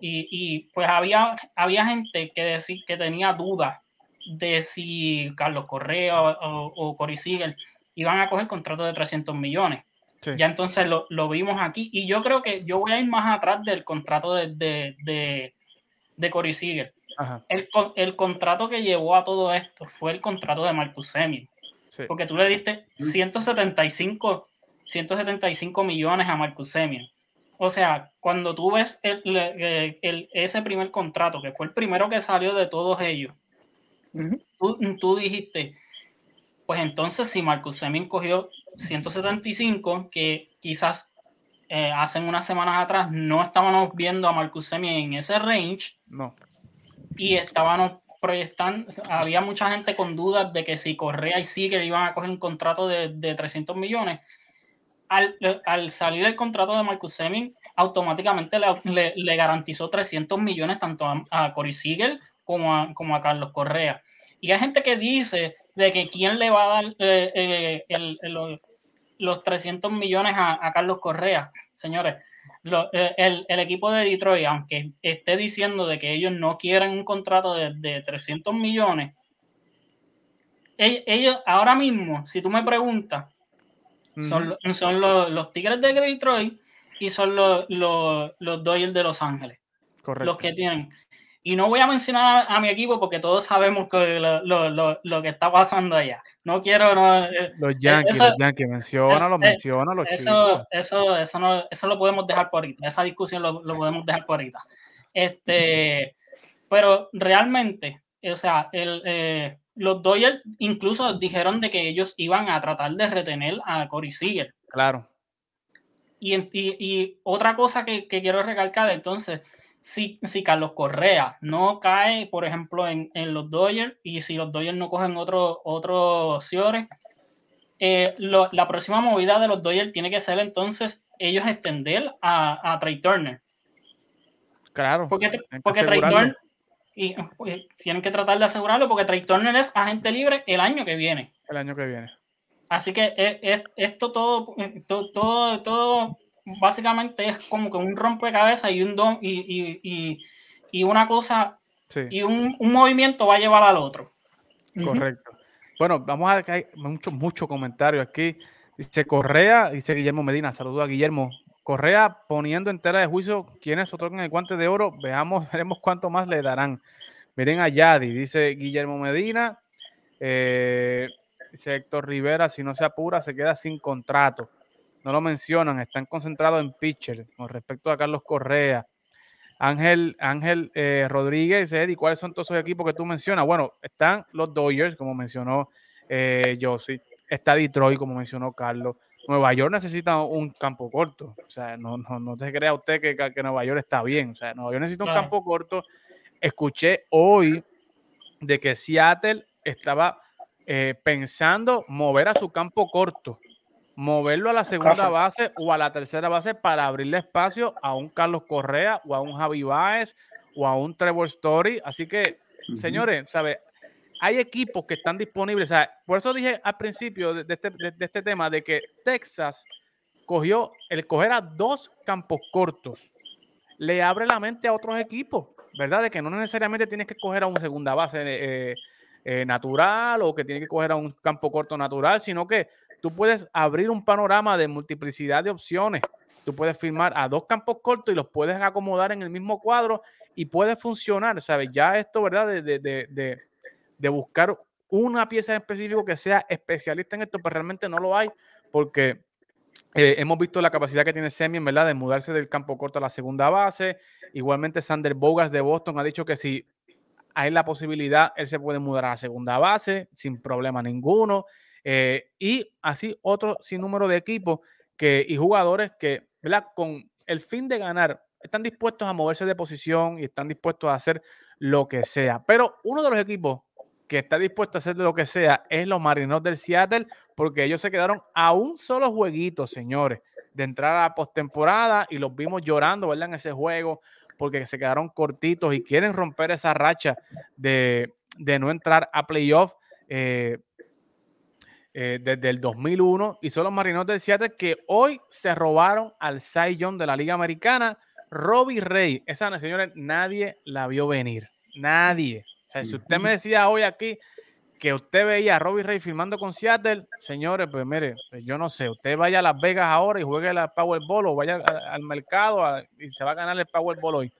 Y, pues había, había gente que, decir, que tenía dudas de si Carlos Correa o, o Cory Siegel iban a coger contrato de 300 millones. Ya entonces lo, lo, vimos aquí. Y yo creo que yo voy a ir más atrás del contrato de, de, de, de Corey Seager. El, el, contrato que llevó a todo esto fue el contrato de Marcus Semien. Porque tú le diste 175, 175 millones a Marcus Semien. O sea, cuando tú ves el, ese primer contrato, que fue el primero que salió de todos ellos, tú, dijiste, pues entonces si Marcus Semin cogió 175, que quizás eh, hace unas semanas atrás no estábamos viendo a Marcus Semin en ese range, no. y estábamos proyectando, había mucha gente con dudas de que si Correa y Seager iban a coger un contrato de, de 300 millones, al, salir el contrato de Marcus Semin, automáticamente le, garantizó 300 millones tanto a, a Corey Siegel como a, Carlos Correa. Y hay gente que dice de que quién le va a dar eh, eh, los 300 millones a, Carlos Correa. Señores, eh, el, equipo de Detroit, aunque esté diciendo de que ellos no quieren un contrato de, de 300 millones, ellos ahora mismo, si tú me preguntas, son, son los, los, Tigres de Detroit y son los, los, los Dodgers de Los Ángeles. Correcto. Los que tienen. Y no voy a mencionar a, mi equipo porque todos sabemos que lo, lo, lo, que está pasando allá. No quiero. No, eh, los Yankees, eso, los Yankees, menciona, los menciona, los eso, Eso, eso, no, eso lo podemos dejar por ahorita. Esa discusión lo, lo podemos dejar por ahorita. Este, pero realmente, o sea, el, eh, los Dodgers incluso dijeron de que ellos iban a tratar de retener a Corey Seager. Claro. Y, y, otra cosa que, quiero recalcar, entonces, si, si Carlos Correa no cae, por ejemplo, en, los Dodgers, y si los Dodgers no cogen otros otro eh, la próxima movida de los Dodgers tiene que ser entonces ellos extender a, a Trey Turner. Claro. Porque, porque Trey Turner y pues, tienen que tratar de asegurarlo porque Trey Turner es agente libre el año que viene. El año que viene. Así que es, esto todo, todo, todo, básicamente es como que un rompecabezas y un don y, y, y, una cosa y un, un, movimiento va a llevar al otro. Correcto. Bueno, vamos a ver que hay muchos, muchos comentarios aquí. Dice Correa, dice Guillermo Medina, saludo a Guillermo. Correa poniendo en tela de juicio quienes otorgan el guante de oro. Veamos, [laughs] veremos cuánto más le darán. Miren a Yadi, dice Guillermo Medina. Eh, dice Héctor Rivera, si no se apura, se queda sin contrato. No lo mencionan, están concentrados en pitcher con respecto a Carlos Correa. Ángel, Ángel eh, Rodríguez, Eddie, ¿cuáles son todos esos equipos que tú mencionas? Bueno, están los Dodgers, como mencionó eh, Josie, está Detroit, como mencionó Carlos. Nueva York necesita un campo corto. O sea, no, no, no te crea usted que, que, Nueva York está bien. O sea, Nueva York necesita un campo corto. Escuché hoy de que Seattle estaba eh, pensando mover a su campo corto, moverlo a la segunda base o a la tercera base para abrirle espacio a un Carlos Correa o a un Javi Baez o a un Trevor Story. Así que, señores, ¿sabe? Hay equipos que están disponibles. O sea, por eso dije al principio de, este, de este tema de que Texas cogió el coger a dos campos cortos, le abre la mente a otros equipos. ¿verdad? De que no necesariamente tienes que coger a una segunda base eh, eh, natural o que tienes que coger a un campo corto natural, sino que tú puedes abrir un panorama de multiplicidad de opciones. Tú puedes firmar a dos campos cortos y los puedes acomodar en el mismo cuadro y puede funcionar, ¿sabes? Ya esto, ¿verdad? De, de, de buscar una pieza en específico que sea especialista en esto, pero pues realmente no lo hay porque eh, hemos visto la capacidad que tiene Semien, ¿verdad? De mudarse del campo corto a la segunda base. Igualmente, Sander Bogas de Boston ha dicho que si hay la posibilidad, él se puede mudar a la segunda base sin problema ninguno. Eh, y así otro sinnúmero de equipos que, y jugadores que, ¿verdad? Con el fin de ganar, están dispuestos a moverse de posición y están dispuestos a hacer lo que sea. Pero uno de los equipos que está dispuesto a hacer lo que sea es los Marinos del Seattle, porque ellos se quedaron a un solo jueguito, señores, de entrar a la postemporada y los vimos llorando, ¿verdad? En ese juego, porque se quedaron cortitos y quieren romper esa racha de, no entrar a playoff eh, eh, desde el 2001. Y son los Marinos del Seattle que hoy se robaron al Cy de la Liga Americana. Robbie Rey, esa señores, nadie la vio venir. Nadie. O sea, si usted me decía hoy aquí que usted veía a Robbie Ray firmando con Seattle, señores, pues mire, pues yo no sé, usted vaya a Las Vegas ahora y juegue la Powerball o vaya al mercado y se va a ganar el Powerball hoy.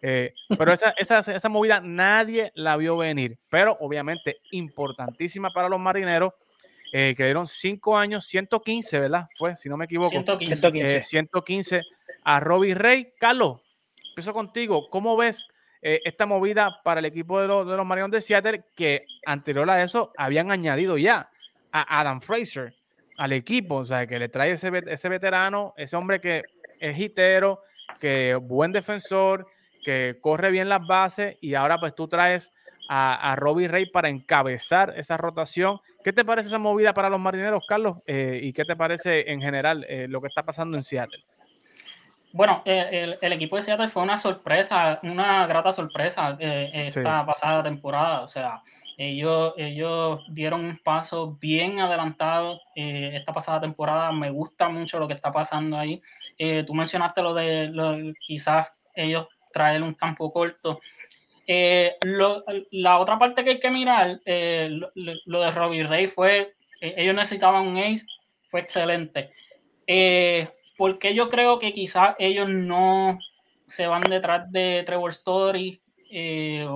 Eh, pero esa, [laughs] esa, esa, movida nadie la vio venir, pero obviamente importantísima para los marineros, eh, que dieron cinco años, 115, ¿verdad? Fue, si no me equivoco. 115. 115 eh, a Robbie Ray. Carlos, empiezo contigo, ¿cómo ves eh, esta movida para el equipo de los, de los Marinos de Seattle, que anterior a eso habían añadido ya a Adam Fraser al equipo, o sea, que le trae ese, ese veterano, ese hombre que es hitero, que buen defensor, que corre bien las bases y ahora pues tú traes a, Robbie Ray para encabezar esa rotación. ¿Qué te parece esa movida para los marineros, Carlos? Eh, ¿Y qué te parece en general eh, lo que está pasando en Seattle? Bueno, eh, el, equipo de Seattle fue una sorpresa, una grata sorpresa eh, esta pasada temporada. O sea, ellos, ellos dieron un paso bien adelantado eh, esta pasada temporada. Me gusta mucho lo que está pasando ahí. tú mencionaste lo de lo, quizás ellos traer un campo corto. la otra parte que hay que mirar, lo, de Robbie Ray fue, ellos necesitaban un ace, fue excelente porque yo creo que quizás ellos no se van detrás de Trevor Story, eh,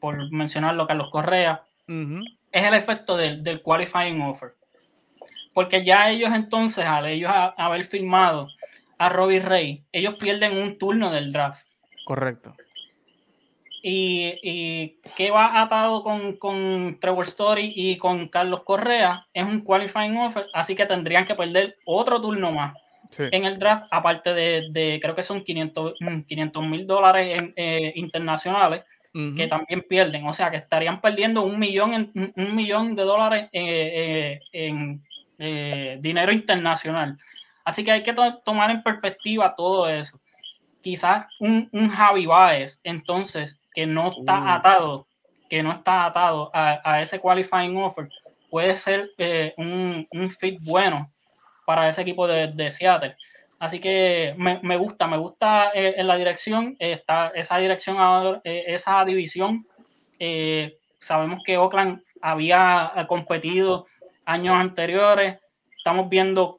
por mencionarlo, Carlos Correa, es el efecto del, qualifying offer. Porque ya ellos entonces, al ellos haber firmado a Robbie Ray, ellos pierden un turno del draft. Correcto. Y, y que va atado con, con, Trevor Story y con Carlos Correa es un qualifying offer, así que tendrían que perder otro turno más en el draft, aparte de, creo que son 500 mm, mil dólares eh, internacionales que también pierden. O sea, que estarían perdiendo un millón, en, un millón de dólares eh, eh, en dinero internacional. Así que hay que tomar en perspectiva todo eso. Quizás un, un Javi Baez, entonces, que no está uh. atado, que no está atado a, ese qualifying offer, puede ser un, un fit bueno para ese equipo de, Seattle. Así que me, gusta, me gusta eh, en la dirección, está esa dirección, eh, esa división. Eh, sabemos que Oakland había competido años anteriores. Estamos viendo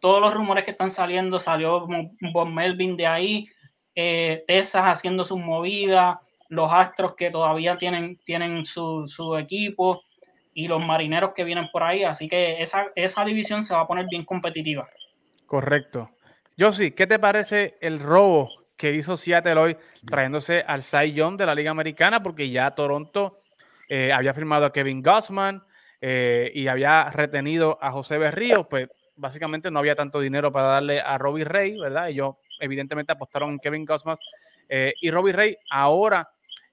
todos los rumores que están saliendo. Salió Bob Melvin de ahí, Texas haciendo sus movidas, los Astros que todavía tienen, tienen su, su equipo y los marineros que vienen por ahí. Así que esa, esa división se va a poner bien competitiva. Correcto. Josi, ¿qué te parece el robo que hizo Seattle hoy trayéndose al Cy de la Liga Americana, porque ya Toronto eh, había firmado a Kevin Gossman eh, y había retenido a José Berrío, pues básicamente no había tanto dinero para darle a Robbie Rey, ¿verdad? Ellos evidentemente apostaron en Kevin Gossman eh, y Robbie Rey ahora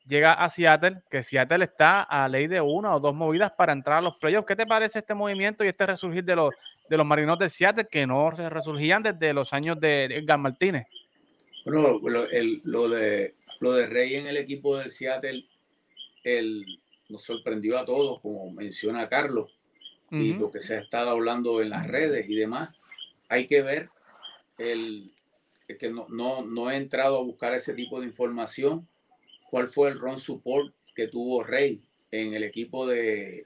llega a Seattle, que Seattle está a ley de una o dos movidas para entrar a los playoffs. ¿Qué te parece este movimiento y este resurgir de los, de los marinos de Seattle que no se resurgían desde los años de Edgar Martínez? Bueno, lo, el, lo, de, lo de Rey en el equipo del Seattle el, nos sorprendió a todos, como menciona Carlos, y lo que se ha estado hablando en las redes y demás. Hay que ver el, que no, no, no he entrado a buscar ese tipo de información cuál fue el run support que tuvo Rey en el equipo de,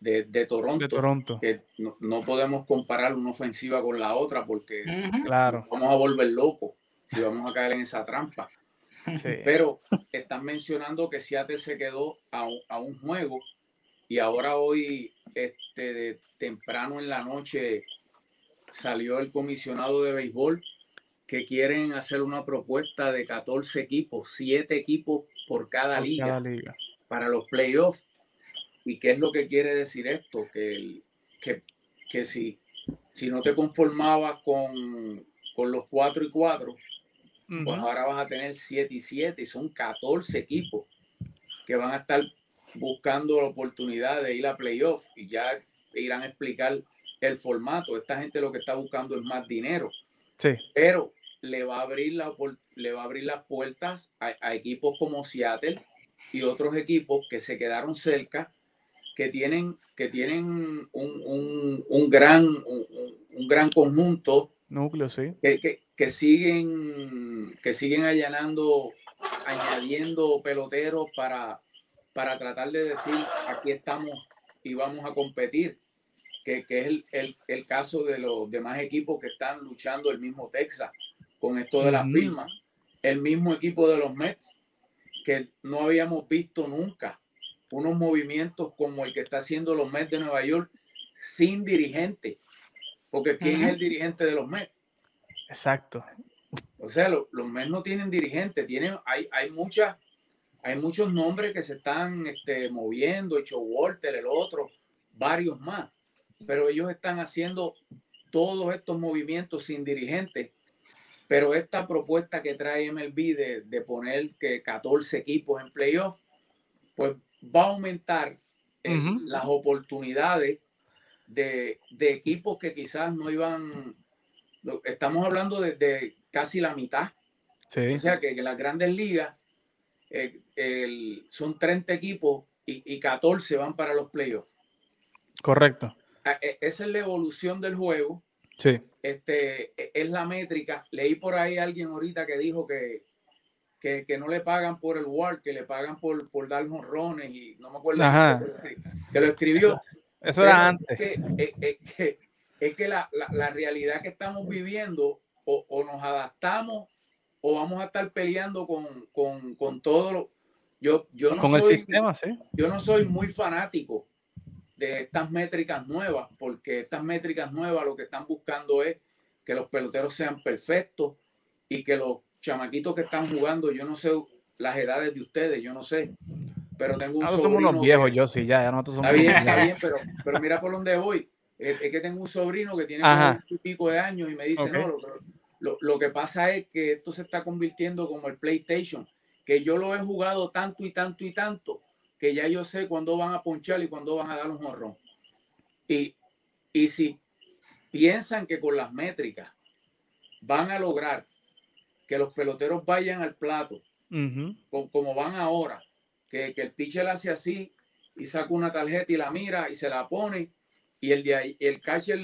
de, Toronto. Toronto. Que no, podemos comparar una ofensiva con la otra porque claro. vamos a volver locos si vamos a caer en esa trampa. Pero están mencionando que Seattle se quedó a, a, un juego y ahora hoy, este, de temprano en la noche, salió el comisionado de béisbol que quieren hacer una propuesta de 14 equipos, 7 equipos por cada, liga, para los playoffs. ¿Y qué es lo que quiere decir esto? Que, que, que si, si no te conformabas con, con los 4 y 4, pues ahora vas a tener 7 y 7 y son 14 equipos que van a estar buscando la oportunidad de ir a playoffs y ya irán a explicar el formato. Esta gente lo que está buscando es más dinero. Sí. Pero le va a abrir, la, le va a abrir las puertas a, equipos como Seattle y otros equipos que se quedaron cerca, que tienen, que tienen un, un, gran, un, gran conjunto. Núcleo, sí. Que, que, siguen, que siguen allanando, añadiendo peloteros para, para tratar de decir aquí estamos y vamos a competir. Que, que es el, el, el, caso de los demás equipos que están luchando el mismo Texas con esto de la firma. El mismo equipo de los Mets, que no habíamos visto nunca unos movimientos como el que está haciendo los Mets de Nueva York sin dirigente. Porque ¿quién es el dirigente de los Mets? Exacto. O sea, los Mets no tienen dirigente, tienen, hay, hay muchas, hay muchos nombres que se están este, moviendo, hecho Walter, el otro, varios más. Pero ellos están haciendo todos estos movimientos sin dirigente pero esta propuesta que trae MLB de, poner que 14 equipos en playoff, pues va a aumentar eh, las oportunidades de, equipos que quizás no iban, estamos hablando de, casi la mitad. O sea que, en las grandes ligas eh, son 30 equipos y, y 14 van para los playoffs. Correcto. Ah, e, esa es la evolución del juego Sí. Este, e, es la métrica. Leí por ahí a alguien ahorita que dijo que, que, no le pagan por el WAR, que le pagan por, por dar jonrones y no me acuerdo que lo escribió. Eso, era antes. Es que, la, realidad que estamos viviendo o, nos adaptamos o vamos a estar peleando con, con, todo lo... Yo, yo no con soy, el sistema, sí. Yo no soy muy fanático de estas métricas nuevas, porque estas métricas nuevas lo que están buscando es que los peloteros sean perfectos y que los chamaquitos que están jugando, yo no sé las edades de ustedes, yo no sé, pero tengo un nosotros somos unos viejos, yo sí, ya, ya nosotros somos Está bien, está bien, pero, pero mira por dónde voy. Es, que tengo un sobrino que tiene un pico de años y me dice, no, lo, lo, que pasa es que esto se está convirtiendo como el PlayStation, que yo lo he jugado tanto y tanto y tanto, que ya yo sé cuándo van a ponchar y cuándo van a dar un jorrón. Y, y si piensan que con las métricas van a lograr que los peloteros vayan al plato, como, van ahora, que, que el pitcher hace así y saca una tarjeta y la mira y se la pone, y el, de el catcher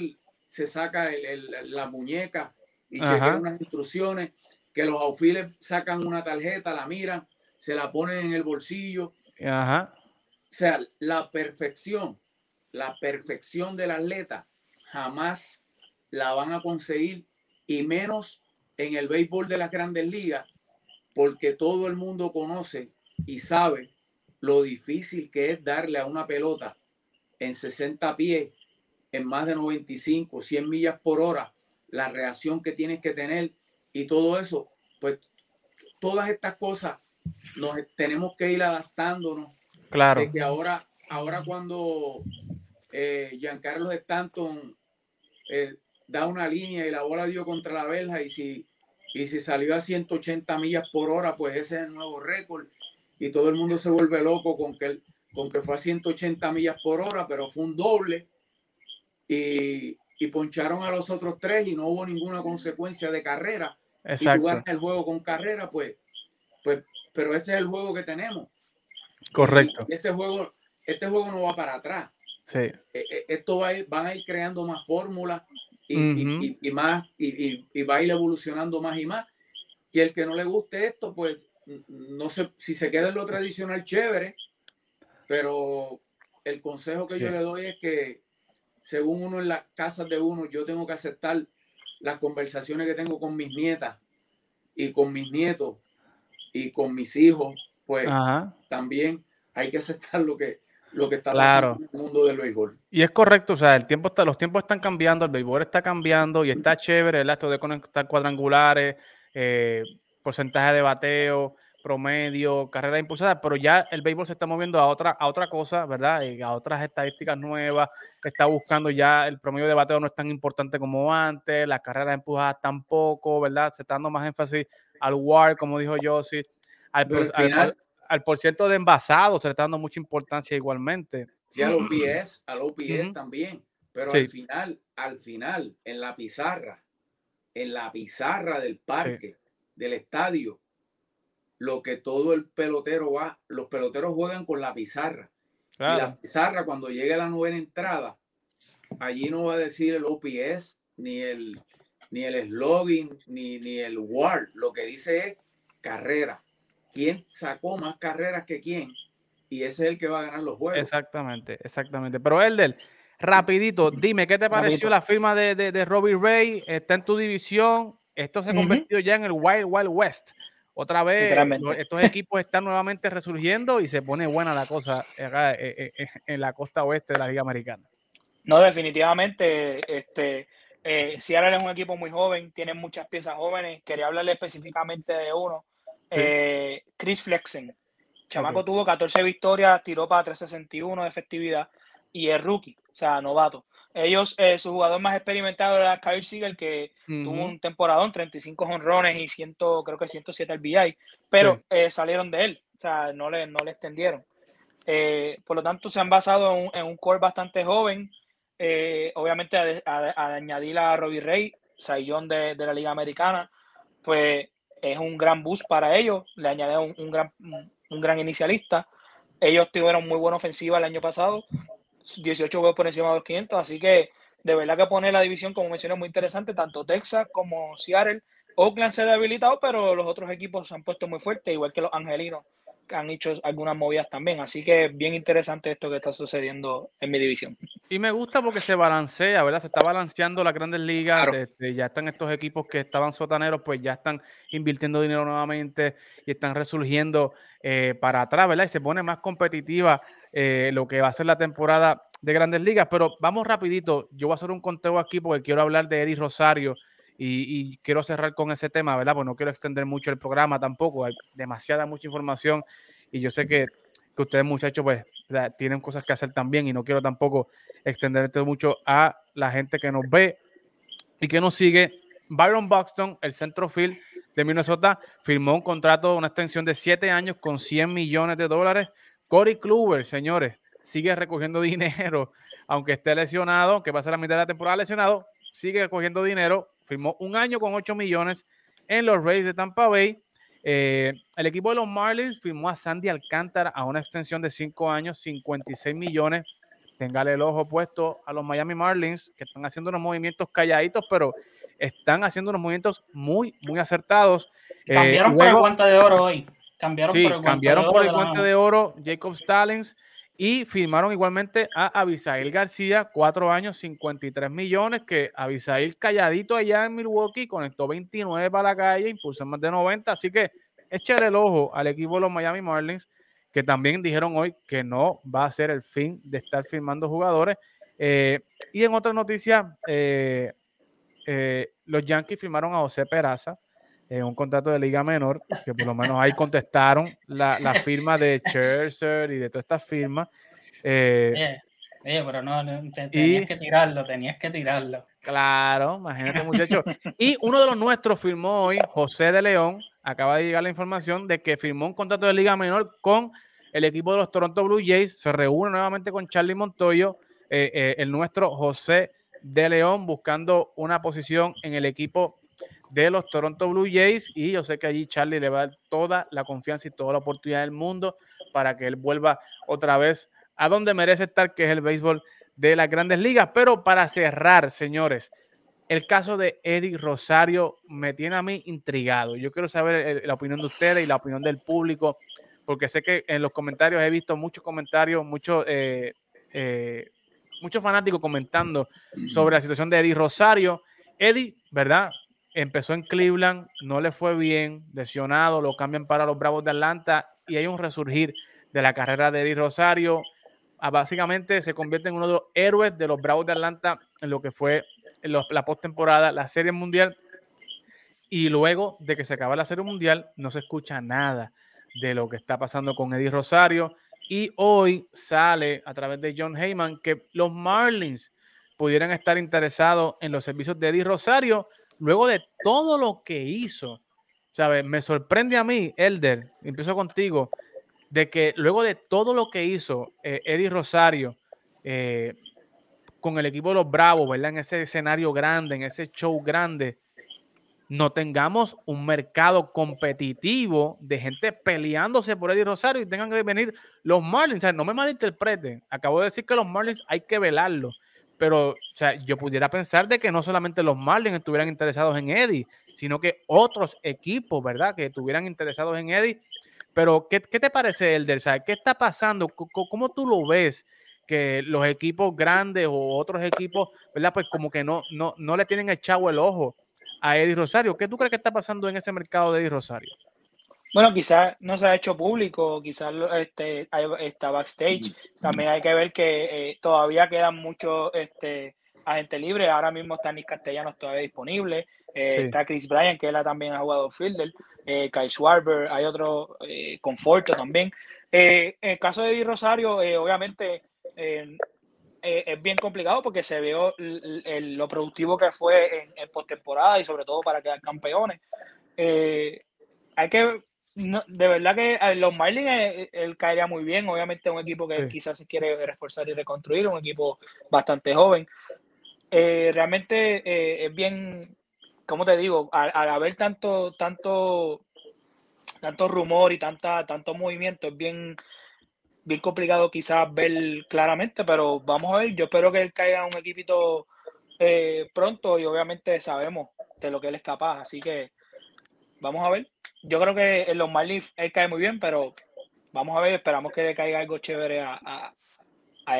se saca la muñeca y chequea unas instrucciones, que los aufiles sacan una tarjeta, la miran, se la ponen en el bolsillo Ajá. O sea, la perfección, la perfección del atleta jamás la van a conseguir y menos en el béisbol de las grandes ligas, porque todo el mundo conoce y sabe lo difícil que es darle a una pelota en 60 pies, en más de 95, 100 millas por hora, la reacción que tienes que tener y todo eso, pues todas estas cosas nos tenemos que ir adaptándonos. Claro. De que ahora, ahora cuando eh, Giancarlo Stanton eh, da una línea y la bola dio contra la verja y si, y si salió a 180 millas por hora, pues ese es el nuevo récord. Y todo el mundo se vuelve loco con que, con que fue a 180 millas por hora, pero fue un doble. Y, y poncharon a los otros tres y no hubo ninguna consecuencia de carrera. Exacto. Y tú ganas el juego con carrera, pues, pues, pero este es el juego que tenemos. Correcto. Y este juego, este juego no va para atrás. Sí. Eh, eh, Esto va a ir, van a ir creando más fórmulas y, y- y- y más y, y- y va a ir evolucionando más y más. Y el que no le guste esto, pues no sé si se queda en lo tradicional, chévere, pero el consejo que yo le doy es que según uno en las casas de uno, yo tengo que aceptar las conversaciones que tengo con mis nietas y con mis nietos y con mis hijos, pues Ajá. también hay que aceptar lo que, lo que está Claro. pasando en el mundo del béisbol. Y es correcto, o sea, el tiempo está, los tiempos están cambiando, el béisbol está cambiando y está chévere, ¿verdad? Esto de conectar cuadrangulares, eh, porcentaje de bateo, promedio, carrera impulsada, pero ya el béisbol se está moviendo a otra, a otra cosa, ¿verdad? Y a otras estadísticas nuevas, que está buscando ya el promedio de bateo no es tan importante como antes, las carreras empujadas tampoco, ¿verdad? Se está dando más énfasis al WAR, como dijo Josie, al, por, final- al- al por ciento de envasados, se le está dando mucha importancia igualmente. Sí, al OPS, al OPS Ujú. también. Pero Sí. al final, al final, en la pizarra, en la pizarra del parque, del estadio, lo que todo el pelotero va, los peloteros juegan con la pizarra. Y la Claro, pizarra, cuando llegue a la novena entrada, allí no va a decir el OPS, ni el, ni el slogan, ni, ni el WAR. Lo que dice es carrera. ¿Quién sacó más carreras que quién? Y ese es el que va a ganar los juegos. exactamente, exactamente. Pero Elder, rapidito, dime, ¿qué te pareció la firma de, de, de Robbie Ray? Está en tu división, esto se ha convertido ya en el Wild Wild West. Otra vez, estos equipos están nuevamente resurgiendo y se pone buena la cosa acá, eh, eh, eh, en la costa oeste de la Liga Americana. No, definitivamente, este, eh, Seattle es un equipo muy joven, tiene muchas piezas jóvenes. Quería hablarle específicamente de uno, Sí. eh, Chris Flexen. Chamaco tuvo 14 victorias, tiró para 361 de efectividad y es rookie, o sea, novato. Ellos, eh, su jugador más experimentado era Kyle Seager, que tuvo un temporadón, 35 honrones y 100, creo que 107 RBI, pero Sí. eh, salieron de él, o sea, no le, no le extendieron. Eh, por lo tanto, se han basado en un, en un core bastante joven. Obviamente, a, a- a añadir a Robbie Ray, Sayón de, de la Liga Americana, pues es un gran boost para ellos. Le añade un, un gran, un gran inicialista. Ellos tuvieron muy buena ofensiva el año pasado, 18 juegos por encima de los 500, así que de verdad que pone la división, como mencioné, muy interesante, tanto Texas como Seattle. Oakland se ha debilitado, pero los otros equipos se han puesto muy fuertes, igual que los angelinos, han hecho algunas movidas también. Así que bien interesante esto que está sucediendo en mi división. Y me gusta porque se balancea, ¿verdad? Se está balanceando las grandes ligas. Claro. este, ya están estos equipos que estaban sotaneros, pues ya están invirtiendo dinero nuevamente y están resurgiendo eh, para atrás, ¿verdad? Y se pone más competitiva eh, lo que va a ser la temporada de grandes ligas. Pero vamos rapidito. Yo voy a hacer un conteo aquí porque quiero hablar de Eddie Rosario y, y quiero cerrar con ese tema, ¿verdad? Pues no quiero extender mucho el programa tampoco. Hay demasiada, mucha información y yo sé que, que ustedes muchachos pues sea, tienen cosas que hacer también y no quiero tampoco extender esto mucho a la gente que nos ve y que nos sigue. Byron Buxton, el centrofield de Minnesota, firmó un contrato, una extensión de 7 años con 100 millones de dólares. Corey Kluber, señores, sigue recogiendo [laughs] dinero, aunque esté lesionado, que va a ser la mitad de la temporada lesionado, sigue recogiendo dinero. Firmó un año con 8 millones en los Rays de Tampa Bay. Eh, el equipo de los Marlins firmó a Sandy Alcántara a una extensión de 5 años, 56 millones. Téngale el ojo puesto a los Miami Marlins, que están haciendo unos movimientos calladitos, pero están haciendo unos movimientos muy, muy acertados. Eh, Cambiaron por el guante de oro hoy. Cambiaron sí, por el guante cambiaron de por el guante de oro Jacob Stallings y firmaron igualmente a Abisail García, cuatro años, 53 millones, que Abisail calladito allá en Milwaukee, conectó 29 para la calle, impulsó más de 90, así que échale el ojo al equipo de los Miami Marlins, que también dijeron hoy que no va a ser el fin de estar firmando jugadores. Eh, y en otra noticia, eh, eh, los Yankees firmaron a José Peraza, en un contrato de liga menor, que por lo menos ahí contestaron la, la firma de Scherzer y de todas estas firmas. Eh, oye, pero no, tenías que tirarlo, tenías que tirarlo. Claro, imagínate muchachos. y uno de los nuestros firmó hoy, José de León, acaba de llegar la información de que firmó un contrato de liga menor con el equipo de los Toronto Blue Jays, se reúne nuevamente con Charlie Montoyo, eh, eh, el nuestro José de León, buscando una posición en el equipo de los Toronto Blue Jays y yo sé que allí Charlie le va a dar toda la confianza y toda la oportunidad del mundo para que él vuelva otra vez a donde merece estar, que es el béisbol de las grandes ligas. Pero para cerrar, señores, el caso de Eddie Rosario me tiene a mí intrigado. Yo quiero saber la opinión de ustedes y la opinión del público, porque sé que en los comentarios he visto muchos comentarios, muchos, eh, eh, muchos fanáticos comentando sobre la situación de Eddie Rosario. Eddie, ¿verdad? Empezó en Cleveland, no le fue bien, lesionado, lo cambian para los Bravos de Atlanta y hay un resurgir de la carrera de Eddie Rosario. Ah, básicamente se convierte en uno de los héroes de los Bravos de Atlanta en lo que fue la postemporada, la Serie Mundial. Y luego de que se acaba la Serie Mundial, no se escucha nada de lo que está pasando con Eddie Rosario. Y hoy sale a través de John Heyman que los Marlins pudieran estar interesados en los servicios de Eddie Rosario luego de todo lo que hizo, ¿sabes? Me sorprende a mí, Elder, empiezo contigo, de que luego de todo lo que hizo eh, Eddie Rosario eh, con el equipo de los Bravos, ¿verdad? En ese escenario grande, en ese show grande, no tengamos un mercado competitivo de gente peleándose por Eddie Rosario y tengan que venir los Marlins. No me malinterpreten. Acabo de decir que los Marlins hay que velarlos pero o sea, yo pudiera pensar de que no solamente los Marlins estuvieran interesados en Eddie, sino que otros equipos, ¿verdad? Que estuvieran interesados en Eddie. Pero, ¿qué, qué te parece, Elder? O ¿Qué está pasando? ¿Cómo, tú lo ves? Que los equipos grandes o otros equipos, ¿verdad? Pues como que no, no, no le tienen echado el ojo a Eddie Rosario. ¿Qué tú crees que está pasando en ese mercado de Eddie Rosario? Bueno, quizás no se ha hecho público, quizás este, está backstage. También hay que ver que eh, todavía quedan muchos este, agentes libres. Ahora mismo está Nick Castellanos todavía disponible. Eh, está Chris Bryan, que él también ha jugado fielder. Eh, Kyle Schwarber, hay otro, eh, Conforto también. en el caso de Eddie Rosario, obviamente es bien complicado porque se vio lo productivo que fue en, en postemporada y sobre todo para quedar campeones. hay que no, de verdad que los Marlins eh, él, caería muy bien. Obviamente, un equipo que quizás se quiere reforzar y reconstruir, un equipo bastante joven. Eh, realmente eh, es bien, como te digo, al, haber tanto, tanto, tanto rumor y tanta, tanto movimiento, es bien, bien complicado quizás ver claramente, pero vamos a ver. Yo espero que él caiga un equipito pronto y obviamente sabemos de lo que él es capaz. Así que vamos a ver yo creo que en los Marlins él cae muy bien, pero vamos a ver, esperamos que le caiga algo chévere a, a, a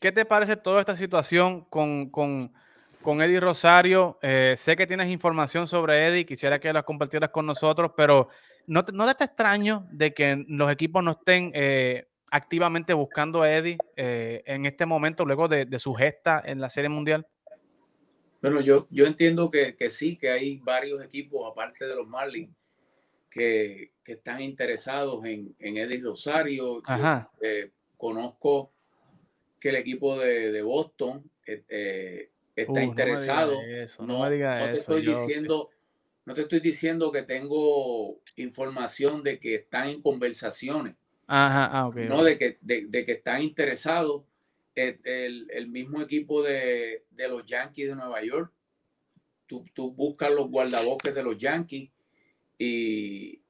¿qué te parece toda esta situación con, con, con Eddie Rosario? Eh, sé que tienes información sobre Eddie, quisiera que las compartieras con nosotros, pero ¿no te, no te está extraño de que los equipos no estén eh, activamente buscando a Eddie eh, en este momento, luego de, de su gesta en la Serie Mundial? Bueno, yo, yo entiendo que, que, sí, que hay varios equipos, aparte de los Marlins, que, que están interesados en, en Eddie Rosario. Eh, conozco que el equipo de, de Boston eh, eh está interesado. No, no, te estoy diciendo, no te estoy diciendo que tengo información de que están en conversaciones. Ajá, ah, okay, no, de que, de, de que están interesados el, mismo equipo de, los Yankees de Nueva York. Tú, tú buscas los guardabosques de los Yankees y,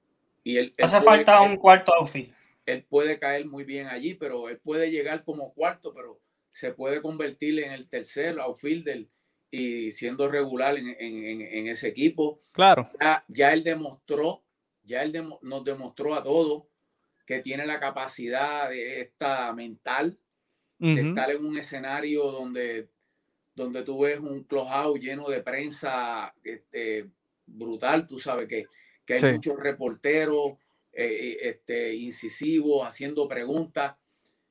y él, Hace falta un cuarto outfield. Él puede caer muy bien allí, pero él puede llegar como cuarto, pero se puede convertir en el tercer outfielder y siendo regular en, ese equipo. Claro. Ya, él demostró, ya él nos demostró a todos que tiene la capacidad de esta mental estar en un escenario donde, donde tú ves un clubhouse lleno de prensa este, brutal, tú sabes que, que hay muchos reporteros eh, eh, este, incisivos haciendo preguntas.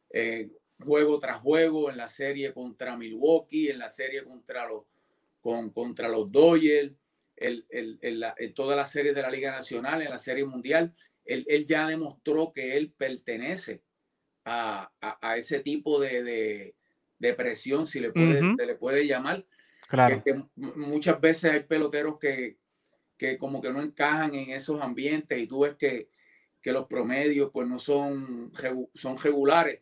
Eh, juego tras juego en la serie contra Milwaukee, en la serie contra los, con, contra los Dodgers, el, en todas las series de la Liga Nacional, en la Serie Mundial. Él, ya demostró que él pertenece a, ese tipo de, presión, si le puede, se le puede llamar. Claro. Que, muchas veces hay peloteros que, que como que no encajan en esos ambientes y tú ves que, los promedios pues no son, son regulares.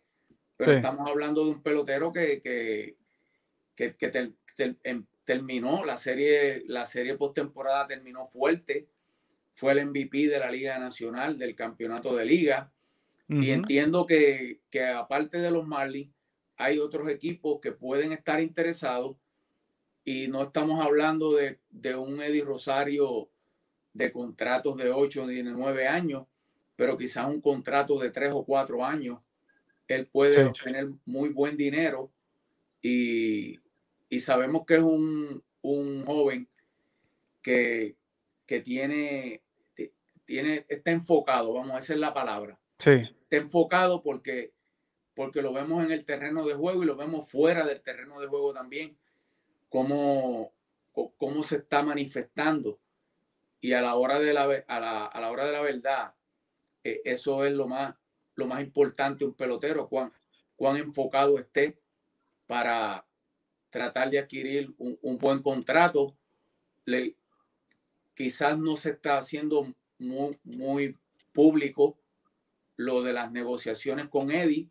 Pero estamos hablando de un pelotero que, que, que, em, terminó la serie, la serie postemporada terminó fuerte. Fue el MVP de la Liga Nacional, del campeonato de liga. Y entiendo que, que aparte de los Marlins, hay otros equipos que pueden estar interesados y no estamos hablando de, de, un Eddie Rosario de contratos de 8 ni de 9 años, pero quizás un contrato de 3 o 4 años. Él puede obtener muy buen dinero y, y sabemos que es un, un joven que, que, tiene, tiene, está enfocado, vamos a decir la palabra. Sí. Está enfocado porque, porque lo vemos en el terreno de juego y lo vemos fuera del terreno de juego también cómo, cómo se está manifestando. Y a la hora de la, a la, a la hora de la verdad, eh, eso es lo más, lo más importante un pelotero, cuán, cuán enfocado esté para tratar de adquirir un, buen contrato. Quizás no se está haciendo muy, muy público lo de las negociaciones con Eddie,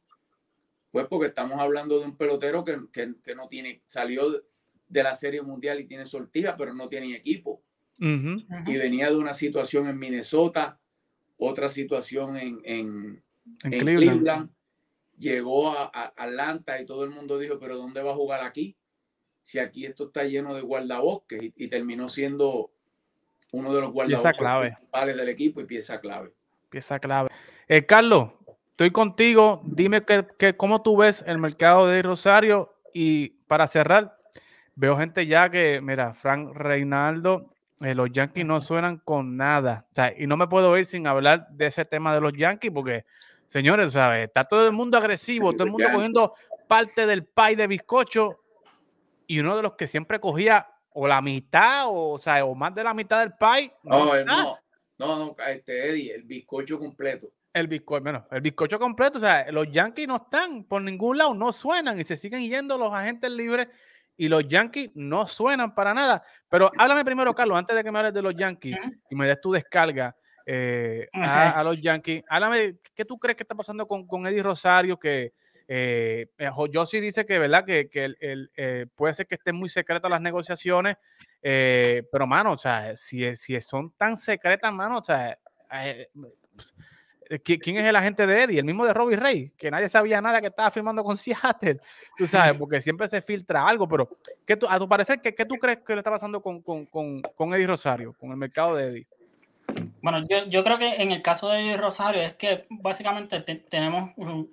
pues porque estamos hablando de un pelotero que, que, que no tiene, salió de la Serie Mundial y tiene sortija, pero no tiene equipo. Y venía de una situación en Minnesota, otra situación en, en, Cleveland. Llegó a, Atlanta y todo el mundo dijo, pero ¿dónde va a jugar aquí? Si aquí esto está lleno de guardabosques y, terminó siendo uno de los guardabosques principales del equipo y pieza clave. Pieza clave. Eh, Carlos, estoy contigo. Dime que, que, cómo tú ves el mercado de Rosario y para cerrar, Veo gente ya que, mira, Frank Reinaldo, eh, los Yankees no suenan con nada. O sea, y no me puedo ir sin hablar de ese tema de los Yankees porque, señores, ¿sabes? Está todo el mundo agresivo, todo el mundo cogiendo parte del pie de bizcocho y uno de los que siempre cogía o la mitad o, sea, o más de la mitad del pie. No, no, no, no, este Eddie, el bizcocho completo. El bizcocho, bueno, el bizcocho completo, o sea, los Yankees no están por ningún lado, no suenan y se siguen yendo los agentes libres y los Yankees no suenan para nada. Pero háblame primero, Carlos, antes de que me hables de los Yankees y me des tu descarga eh, a, los Yankees. Háblame, ¿qué tú crees que está pasando con, con Eddie Rosario? Que eh, eh Josie dice que, ¿verdad? Que, que el, eh, puede ser que estén muy secretas las negociaciones, pero, mano, o sea, si, si son tan secretas, mano, o sea, pues, ¿Quién es el agente de Eddie? El mismo de Robbie Rey, que nadie sabía nada que estaba firmando con [laughs] Seattle, tú sabes, [laughs] porque siempre se filtra algo, pero ¿qué tú, a tu parecer, ¿qué, ¿qué, tú crees que le está pasando con, con, con, con, Eddie Rosario, con el mercado de Eddie? Bueno, yo, yo creo que en el caso de Eddie Rosario es que básicamente tenemos un,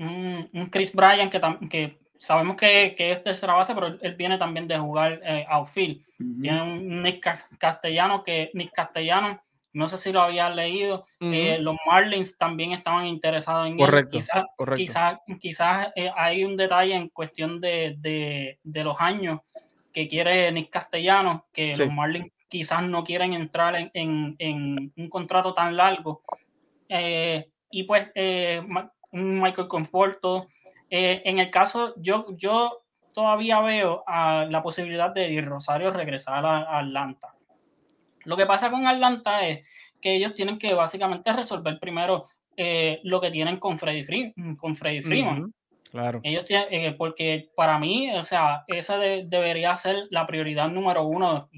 un, Chris Bryan que, que sabemos que, que, es tercera base, pero él viene también de jugar eh, outfield. Tiene un Nick Castellano que Nick Castellano no sé si lo habías leído, eh, los Marlins también estaban interesados en correcto, él. Quizás quizás eh, hay un detalle en cuestión de, de, los años que quiere Nick Castellano, que los Marlins quizás no quieren entrar en, en, un contrato tan largo. Eh, y pues un Michael Conforto. en el caso, yo, yo todavía veo a la posibilidad de Rosario regresar a Atlanta lo que pasa con Atlanta es que ellos tienen que básicamente resolver primero eh, lo que tienen con Freddy, con Freddy Freeman. Claro. Ellos tienen, eh, porque para mí, o sea, esa debería ser la prioridad número uno.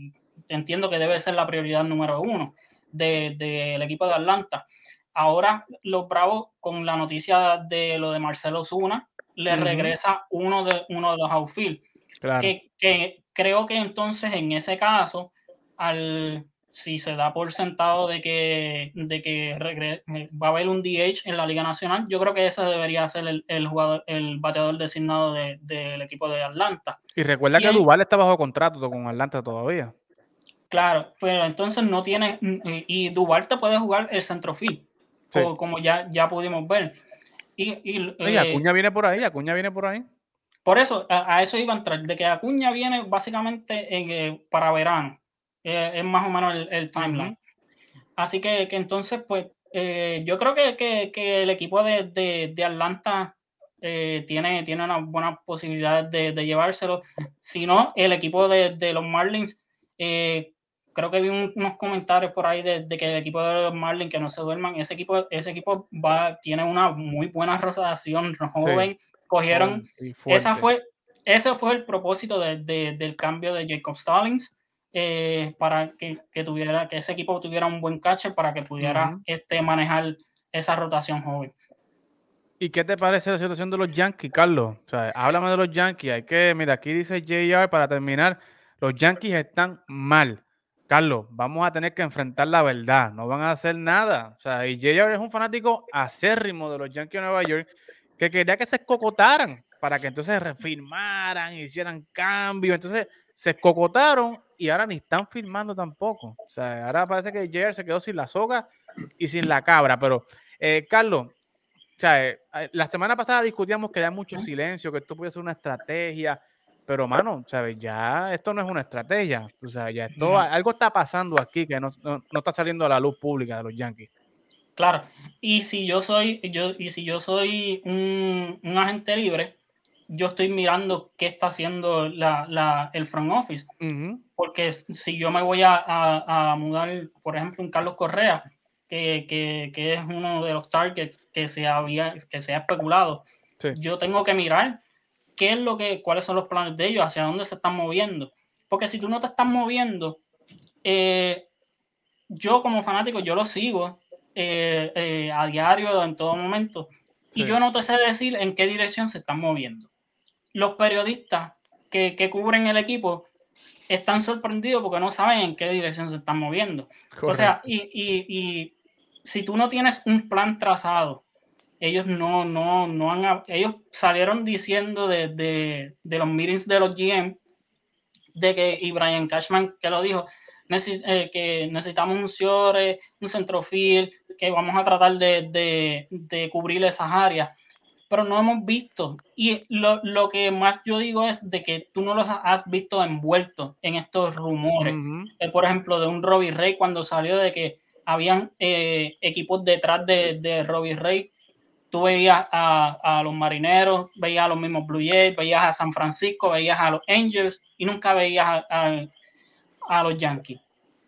Entiendo que debe ser la prioridad número uno del de, equipo de Atlanta. Ahora, los Bravos, con la noticia de lo de Marcelo Zuna, le regresa uno de, uno de los outfield. Claro. Que, que creo que entonces, en ese caso, al si se da por sentado de que, de que eh, va a haber un DH en la Liga Nacional, yo creo que ese debería ser el, el jugador, el bateador designado del equipo de Atlanta. Y recuerda que Duval está bajo contrato con Atlanta todavía. Claro, pero entonces no tiene, y Duval te puede jugar el centrofield, como ya, ya pudimos ver. Y, y, eh, Acuña viene por ahí, Acuña viene por ahí. Por eso, a, eso iba a entrar, de que Acuña viene básicamente en, eh, para verano Eh, es más o menos el, timeline. Así que, que, entonces, pues, eh, yo creo que, que, que, el equipo de, de, de Atlanta eh, tiene, tiene una buena posibilidad de, de, llevárselo. Si no, el equipo de, de los Marlins, creo que vi unos comentarios por ahí de, que el equipo de los Marlins que no se duerman, ese equipo, ese equipo va, tiene una muy buena rotación joven. Cogieron, esa fue, ese fue el propósito de, del cambio de Jacob Stallings. Eh, para que, que, tuviera, que ese equipo tuviera un buen catcher para que pudiera este, manejar esa rotación joven. ¿Y qué te parece la situación de los Yankees, Carlos? O sea, háblame de los Yankees. Hay que, mira, aquí dice JR para terminar, los Yankees están mal. Carlos, vamos a tener que enfrentar la verdad, no van a hacer nada. O sea, y JR es un fanático acérrimo de los Yankees de Nueva York que quería que se escocotaran para que entonces refirmaran, hicieran cambios. Entonces se escocotaron y ahora ni están firmando tampoco. O sea, ahora parece que JR se quedó sin la soga y sin la cabra. Pero, eh, Carlos, o sea, eh, la semana pasada discutíamos que había mucho silencio, que esto puede ser una estrategia. Pero, mano, ¿sabes? Ya esto no es una estrategia. O sea, ya esto, algo está pasando aquí que no, está saliendo a la luz pública de los Yankees. Claro. Y si yo soy, yo, y si yo soy un, agente libre, yo estoy mirando qué está haciendo la, el front office. Porque si yo me voy a, mudar, por ejemplo, un Carlos Correa, que, que, es uno de los targets que se había, que se ha especulado, yo tengo que mirar qué es lo que, cuáles son los planes de ellos, hacia dónde se están moviendo. Porque si tú no te estás moviendo, eh, yo como fanático, yo lo sigo eh, eh, a diario, en todo momento, y yo no te sé decir en qué dirección se están moviendo. Los periodistas que, que cubren el equipo están sorprendidos porque no saben en qué dirección se están moviendo. O sea, y, y, y, si tú no tienes un plan trazado ellos no, no, no han, ellos salieron diciendo de, de, de los meetings de los GM de que, y Brian Cashman que lo dijo, eh, que necesitamos un Ciore, un centrofield, que vamos a tratar de, de, de, cubrir esas áreas, pero no hemos visto. Y lo, lo, que más yo digo es de que tú no los has visto envueltos en estos rumores. Eh, por ejemplo, de un Robbie Ray cuando salió de que habían eh, equipos detrás de, de Robbie Ray tú veías a, los marineros, veías a los mismos Blue Jays, veías a San Francisco, veías a los Angels y nunca veías a, los Yankees.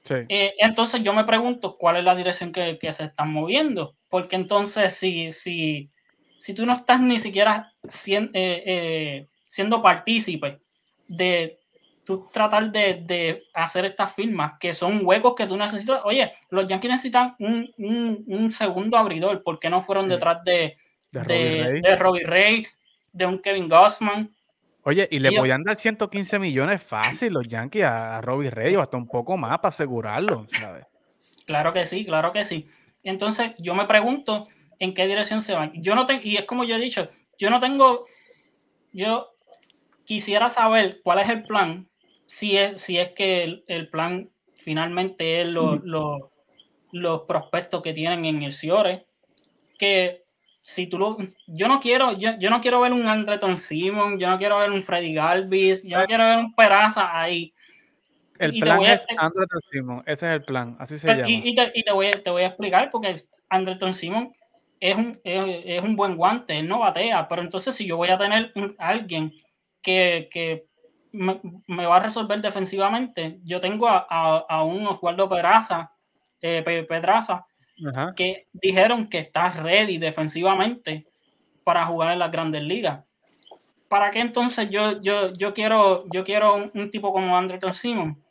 Eh, entonces yo me pregunto cuál es la dirección que, se están moviendo, porque entonces si, si, si tú no estás ni siquiera siendo, eh, eh, siendo partícipe de tú tratar de, hacer estas firmas, que son huecos que tú necesitas. Oye, los Yankees necesitan un, segundo abridor, ¿por qué no fueron detrás de, de, Robbie, Ray? de un Kevin Gossman? Oye, y le podían dar 115 millones fácil los Yankees a, Robbie Ray o hasta un poco más para asegurarlo, ¿sabes? Claro que sí, claro que sí. Entonces, yo me pregunto en qué dirección se van. Yo no tengo, y es como yo he dicho, yo no tengo, yo quisiera saber cuál es el plan si es, si es que el, plan finalmente es los prospectos que tienen en el Ciore, que si tú lo, yo no quiero, yo, yo no quiero ver un Andreton Simon, yo no quiero ver un Freddy Galvis, yo no quiero ver un Peraza ahí. El plan es Andreton Simon, ese es el plan, así se llama. Y, te, y te, voy, te voy a explicar porque Andreton Simon es un, es, un buen guante, él no batea, pero entonces si yo voy a tener alguien que, que me, va a resolver defensivamente. Yo tengo a, un Oswaldo Pedraza, eh, Pedraza, que dijeron que está ready defensivamente para jugar en las grandes ligas. ¿Para qué entonces yo, yo, yo quiero, yo quiero un, tipo como Andrew Simon?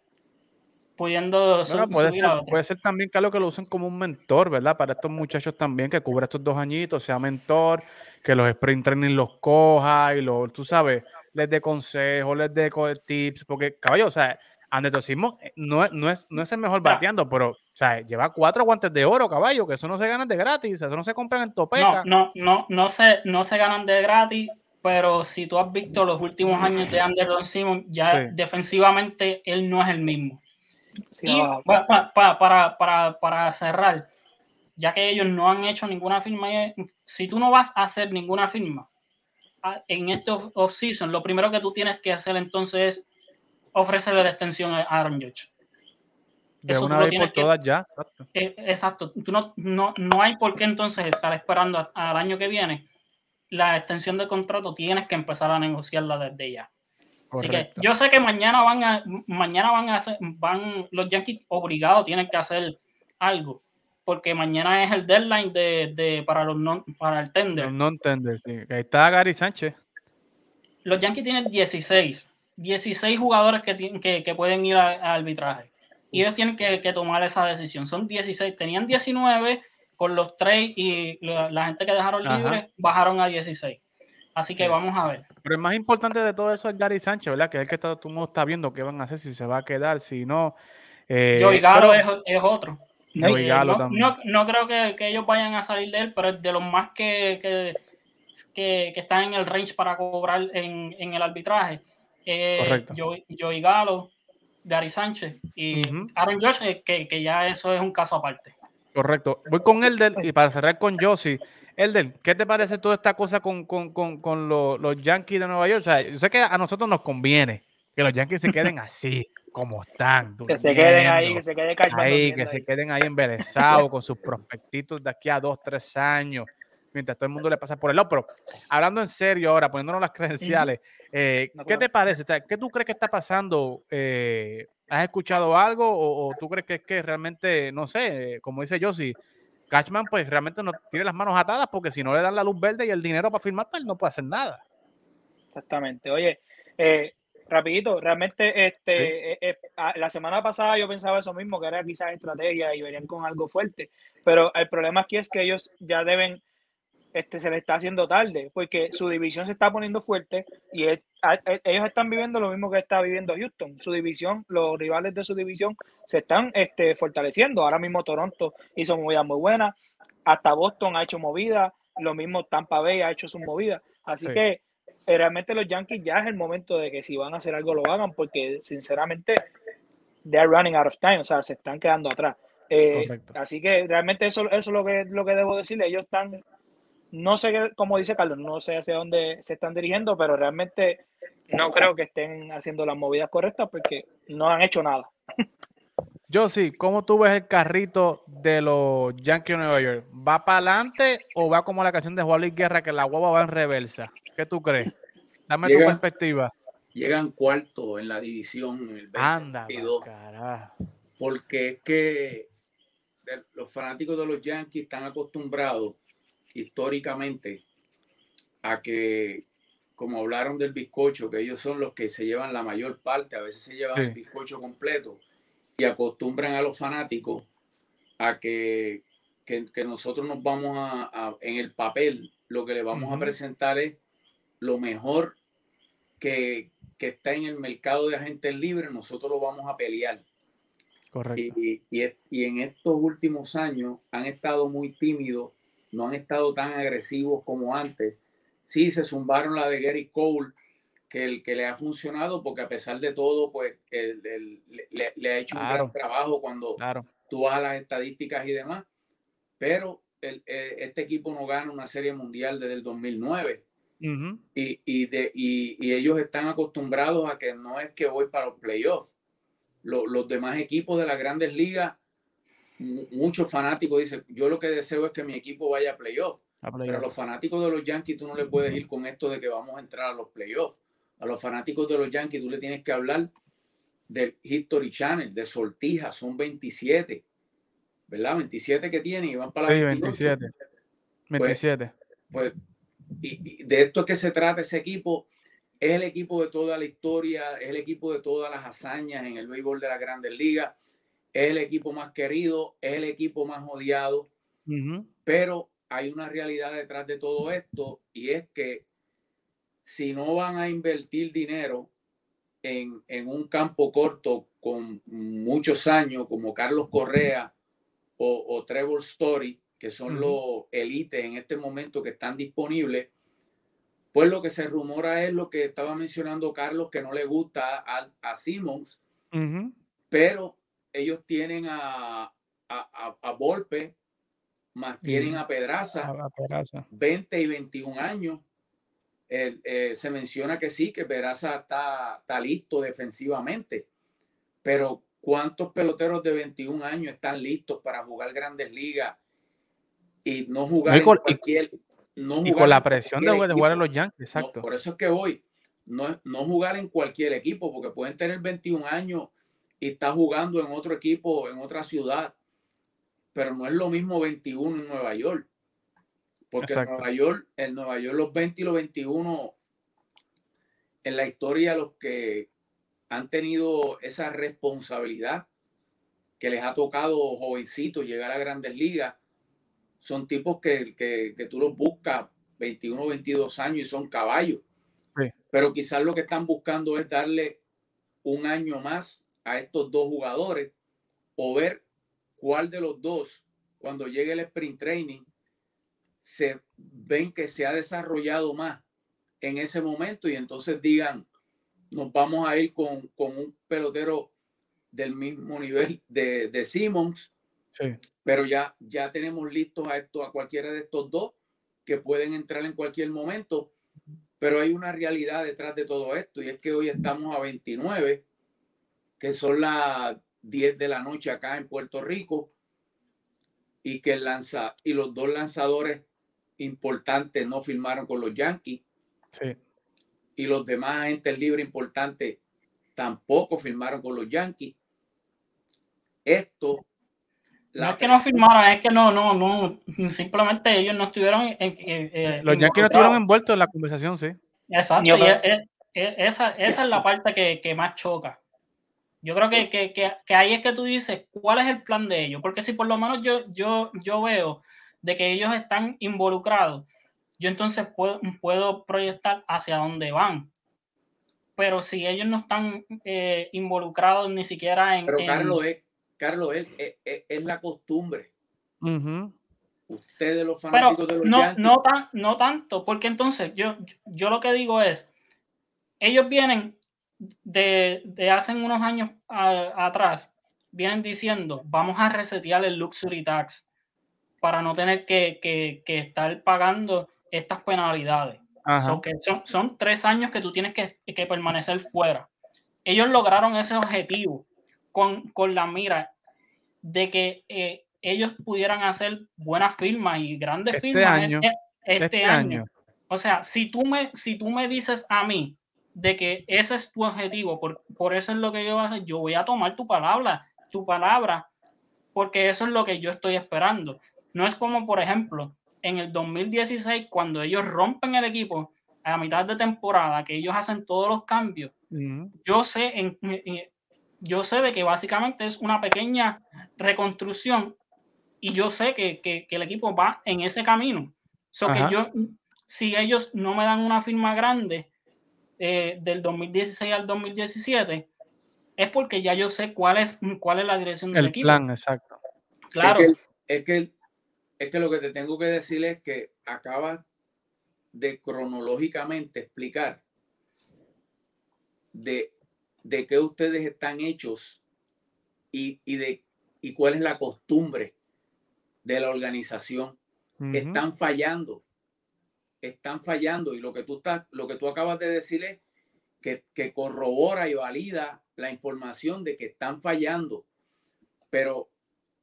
Pudiendo puede, ser, puede ser también, Carlos, que lo usen como un mentor, ¿verdad? Para estos muchachos también, que cubra estos dos añitos, sea mentor, que los sprint training los coja y lo, tú sabes, les dé consejos, les dé tips, porque, caballo, o sea, Andetosismo eh, no, no, es, no es el mejor bateando, pero, o sea, lleva cuatro guantes de oro, caballo, que eso no se ganan de gratis, eso no se compran en Topeca. No, no, no, no se, no se ganan de gratis, pero si tú has visto los últimos años de Anderson Simon, ya defensivamente él no es el mismo. Y para, para, para, para, cerrar, ya que ellos no han hecho ninguna firma, si tú no vas a hacer ninguna firma, en este off-season, lo primero que tú tienes que hacer entonces es ofrecerle la extensión a Aaron Judge. De una vez por todas ya. Exacto. Eh, exacto. Tú no, no, no hay por qué entonces estar esperando al año que viene. La extensión del contrato tienes que empezar a negociarla desde ya. Así que yo sé que mañana van a, mañana van a hacer, van los Yankees obligados tienen que hacer algo, porque mañana es el deadline de, de para los non, para el tender. Los non tender, sí. Ahí está Gary Sánchez. Los Yankees tienen 16, 16 jugadores que, tienen, que, que pueden ir al arbitraje. Y ellos tienen que, que, tomar esa decisión. Son 16, tenían 19 con los tres y la, gente que dejaron libre bajaron a 16. Así que vamos a ver. Pero el más importante de todo eso es Gary Sánchez, ¿verdad? Que es el que todo el mundo está viendo qué van a hacer, si se va a quedar, si no. Eh, Joey Galo es, es, otro. Joey Galo no, también. No, no, creo que, que, ellos vayan a salir de él, pero es de los más que, que, que, que están en el range para cobrar en, en el arbitraje. Eh, Correcto. Joey, Joey, Galo, Gary Sánchez y Aaron Josh, eh, que, que ya eso es un caso aparte. Correcto. Voy con Elder y para cerrar con Josie. Elder, ¿qué te parece toda esta cosa con, con, con, con los, los, Yankees de Nueva York? O sea, yo sé que a nosotros nos conviene que los Yankees se queden así, como están. [laughs] Que se queden ahí, que se queden ahí, que se queden ahí embelesados con sus prospectitos de aquí a dos, tres años, mientras todo el mundo le pasa por el lado. Pero hablando en serio ahora, poniéndonos las credenciales, eh, ¿qué te parece? ¿Qué tú crees que está pasando? Eh, ¿Has escuchado algo o, o, tú crees que es que realmente, no sé, como dice Josie, Cashman pues realmente no tiene las manos atadas porque si no le dan la luz verde y el dinero para firmar, pues no puede hacer nada. Exactamente. Oye, eh, rapidito, realmente este, eh, eh, la semana pasada yo pensaba eso mismo, que era quizás estrategia y venían con algo fuerte, pero el problema aquí es que ellos ya deben este, se le está haciendo tarde, porque su división se está poniendo fuerte y ellos están viviendo lo mismo que está viviendo Houston. Su división, los rivales de su división se están este, fortaleciendo. Ahora mismo Toronto hizo movidas muy buenas, hasta Boston ha hecho movidas, lo mismo Tampa Bay ha hecho sus movidas. Así que eh, realmente los Yankees ya es el momento de que si van a hacer algo lo hagan, porque sinceramente they're running out of time, o sea, se están quedando atrás. Eh, así que realmente eso, eso es lo que, lo que debo decirle. Ellos están no sé, como dice Carlos, no sé hacia dónde se están dirigiendo, pero realmente no creo que estén haciendo las movidas correctas porque no han hecho nada. [laughs] Yo sí, ¿cómo tú ves el carrito de los Yankees de Nueva York? ¿Va para adelante o va como la canción de Juan Luis Guerra que la guava va en reversa? ¿Qué tú crees? Dame tu perspectiva. Llegan cuarto en la división el Anda, porque es que los fanáticos de los Yankees están acostumbrados históricamente a que, como hablaron del bizcocho, que ellos son los que se llevan la mayor parte, a veces se llevan el bizcocho completo, y acostumbran a los fanáticos a que, que, nosotros nos vamos a, en el papel, lo que le vamos a presentar es lo mejor que, que, está en el mercado de agentes libres, nosotros lo vamos a pelear. Correcto. Y, y, y en estos últimos años han estado muy tímidos no han estado tan agresivos como antes. Sí, se zumbaron la de Gary Cole, que, el, que le ha funcionado, porque a pesar de todo, pues le, ha hecho un gran trabajo cuando tú vas a las estadísticas y demás. Pero eh, este equipo no gana una serie mundial desde el 2009. y, y, de, y, ellos están acostumbrados a que no es que voy para los playoffs. los demás equipos de las grandes ligas muchos fanáticos dicen, yo lo que deseo es que mi equipo vaya a playoff. Pero a los fanáticos de los Yankees tú no le puedes ir con esto de que vamos a entrar a los playoffs. A los fanáticos de los Yankees tú le tienes que hablar del History Channel, de Sortija, son 27. ¿Verdad? 27 que tiene y van para sí, 27. 27. Pues, pues y, de esto es que se trata ese equipo. Es el equipo de toda la historia, es el equipo de todas las hazañas en el béisbol de las grandes ligas es el equipo más querido, es el equipo más odiado, pero hay una realidad detrás de todo esto y es que si no van a invertir dinero en, un campo corto con muchos años, como Carlos Correa o, Trevor Story, que son los élites en este momento que están disponibles, pues lo que se rumora es lo que estaba mencionando Carlos, que no le gusta a, a Simmons, pero ellos tienen a, a, a, Volpe, más tienen a Pedraza, 20 y 21 años. Eh, se menciona que sí, que Pedraza está, está listo defensivamente, pero ¿Cuántos peloteros de 21 años están listos para jugar grandes ligas y no jugar en cualquier... No y con la presión de, jugar en los Yankees, exacto. por eso es que voy. No, no jugar en cualquier equipo, porque pueden tener 21 años y estar jugando en otro equipo, en otra ciudad. Pero no es lo mismo 21 en Nueva York. Porque en Nueva York, en Nueva York los 20 y los 21, en la historia los que han tenido esa responsabilidad que les ha tocado jovencitos llegar a grandes ligas, son tipos que, que, tú los buscas 21, 22 años y son caballos. Pero quizás lo que están buscando es darle un año más a estos dos jugadores o ver cuál de los dos, cuando llegue el sprint training, se ven que se ha desarrollado más en ese momento y entonces digan, nos vamos a ir con, un pelotero del mismo nivel de, de Simmons, pero ya, ya tenemos listos a, esto, a cualquiera de estos dos que pueden entrar en cualquier momento, pero hay una realidad detrás de todo esto y es que hoy estamos a 29, que son las 10 de la noche acá en Puerto Rico y que el lanza y los dos lanzadores importantes no firmaron con los Yankees. Sí y los demás agentes libres importantes tampoco firmaron con los Yankees. Esto. No es que no firmaron, es que no, no, no, simplemente ellos no estuvieron. En, los Yankees no estuvieron envueltos en la conversación, sí. Exacto, esa, esa es la parte que, que más choca. Yo creo que, que, que, ahí es que tú dices cuál es el plan de ellos, porque si por lo menos yo, yo, yo veo de que ellos están involucrados yo entonces puedo, puedo proyectar hacia dónde van. Pero si ellos no están eh, involucrados ni siquiera en... Pero Carlos, es, Carlos es, es, la costumbre. Ustedes los fanáticos de los no, no, no tanto, porque entonces yo, yo lo que digo es, ellos vienen de, de hace unos años atrás, vienen diciendo, vamos a resetear el luxury tax para no tener que, que, que estar pagando estas penalidades. son, son, tres años que tú tienes que, que, permanecer fuera. Ellos lograron ese objetivo con, con la mira de que eh, ellos pudieran hacer buenas firmas y grandes este firmas año, este, este, año. O sea, si tú, me, si tú me dices a mí de que ese es tu objetivo, por, por eso es lo que yo voy a hacer, yo voy a tomar tu palabra, tu palabra, porque eso es lo que yo estoy esperando. No es como, por ejemplo, en el 2016, cuando ellos rompen el equipo a mitad de temporada, que ellos hacen todos los cambios, yo sé en, yo sé de que básicamente es una pequeña reconstrucción y yo sé que, que, el equipo va en ese camino. So que yo, si ellos no me dan una firma grande eh, del 2016 al 2017, es porque ya yo sé cuál es, cuál es la dirección del equipo. El plan, exacto. Claro. es que es que lo que te tengo que decir es que acabas de cronológicamente explicar de, de qué ustedes están hechos y, de, y cuál es la costumbre de la organización. Están fallando. Están fallando. Y lo que tú estás, lo que tú acabas de decir es que, que corrobora y valida la información de que están fallando. Pero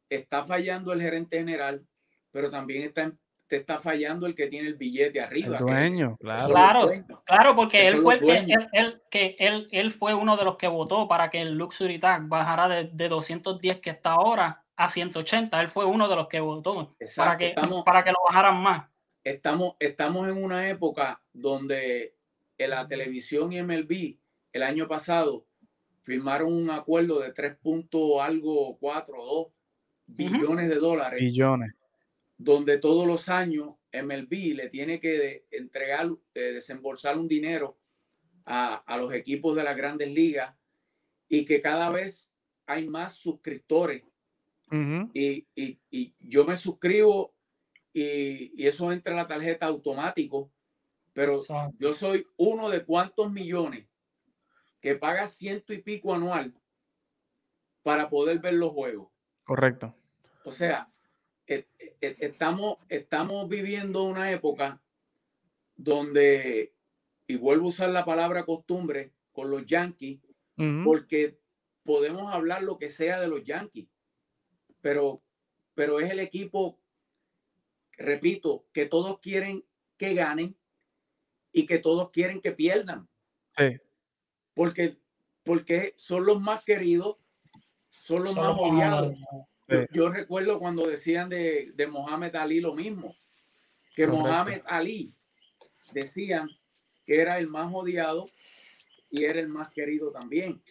está fallando el gerente general, pero también está, te está fallando el que tiene el billete arriba. El dueño, claro. Claro, claro, porque él fue, el que, él, que él, él, fue uno de los que votó para que el Luxury Tax bajara de, de 210 que está ahora a 180. Él fue uno de los que votó para, que, para que lo bajaran más. Estamos, estamos en una época donde en la televisión y MLB el año pasado firmaron un acuerdo de 3 algo 4 2 billones de dólares. Billones donde todos los años MLB le tiene que entregar, eh, desembolsar un dinero a, los equipos de las grandes ligas y que cada vez hay más suscriptores. y, yo me suscribo y, eso entra en la tarjeta automático, pero yo soy uno de cuantos millones que paga ciento y pico anual para poder ver los juegos. Correcto. O sea, e, e, estamos, estamos viviendo una época donde, y vuelvo a usar la palabra costumbre con los Yankees, porque podemos hablar lo que sea de los Yankees, pero, pero es el equipo, repito, que todos quieren que ganen y que todos quieren que pierdan. Sí. Porque, porque son los más queridos, son los más odiados. Yo, recuerdo cuando decían de, de Mohamed Ali lo mismo, que Mohamed Ali decían que era el más odiado y era el más querido también.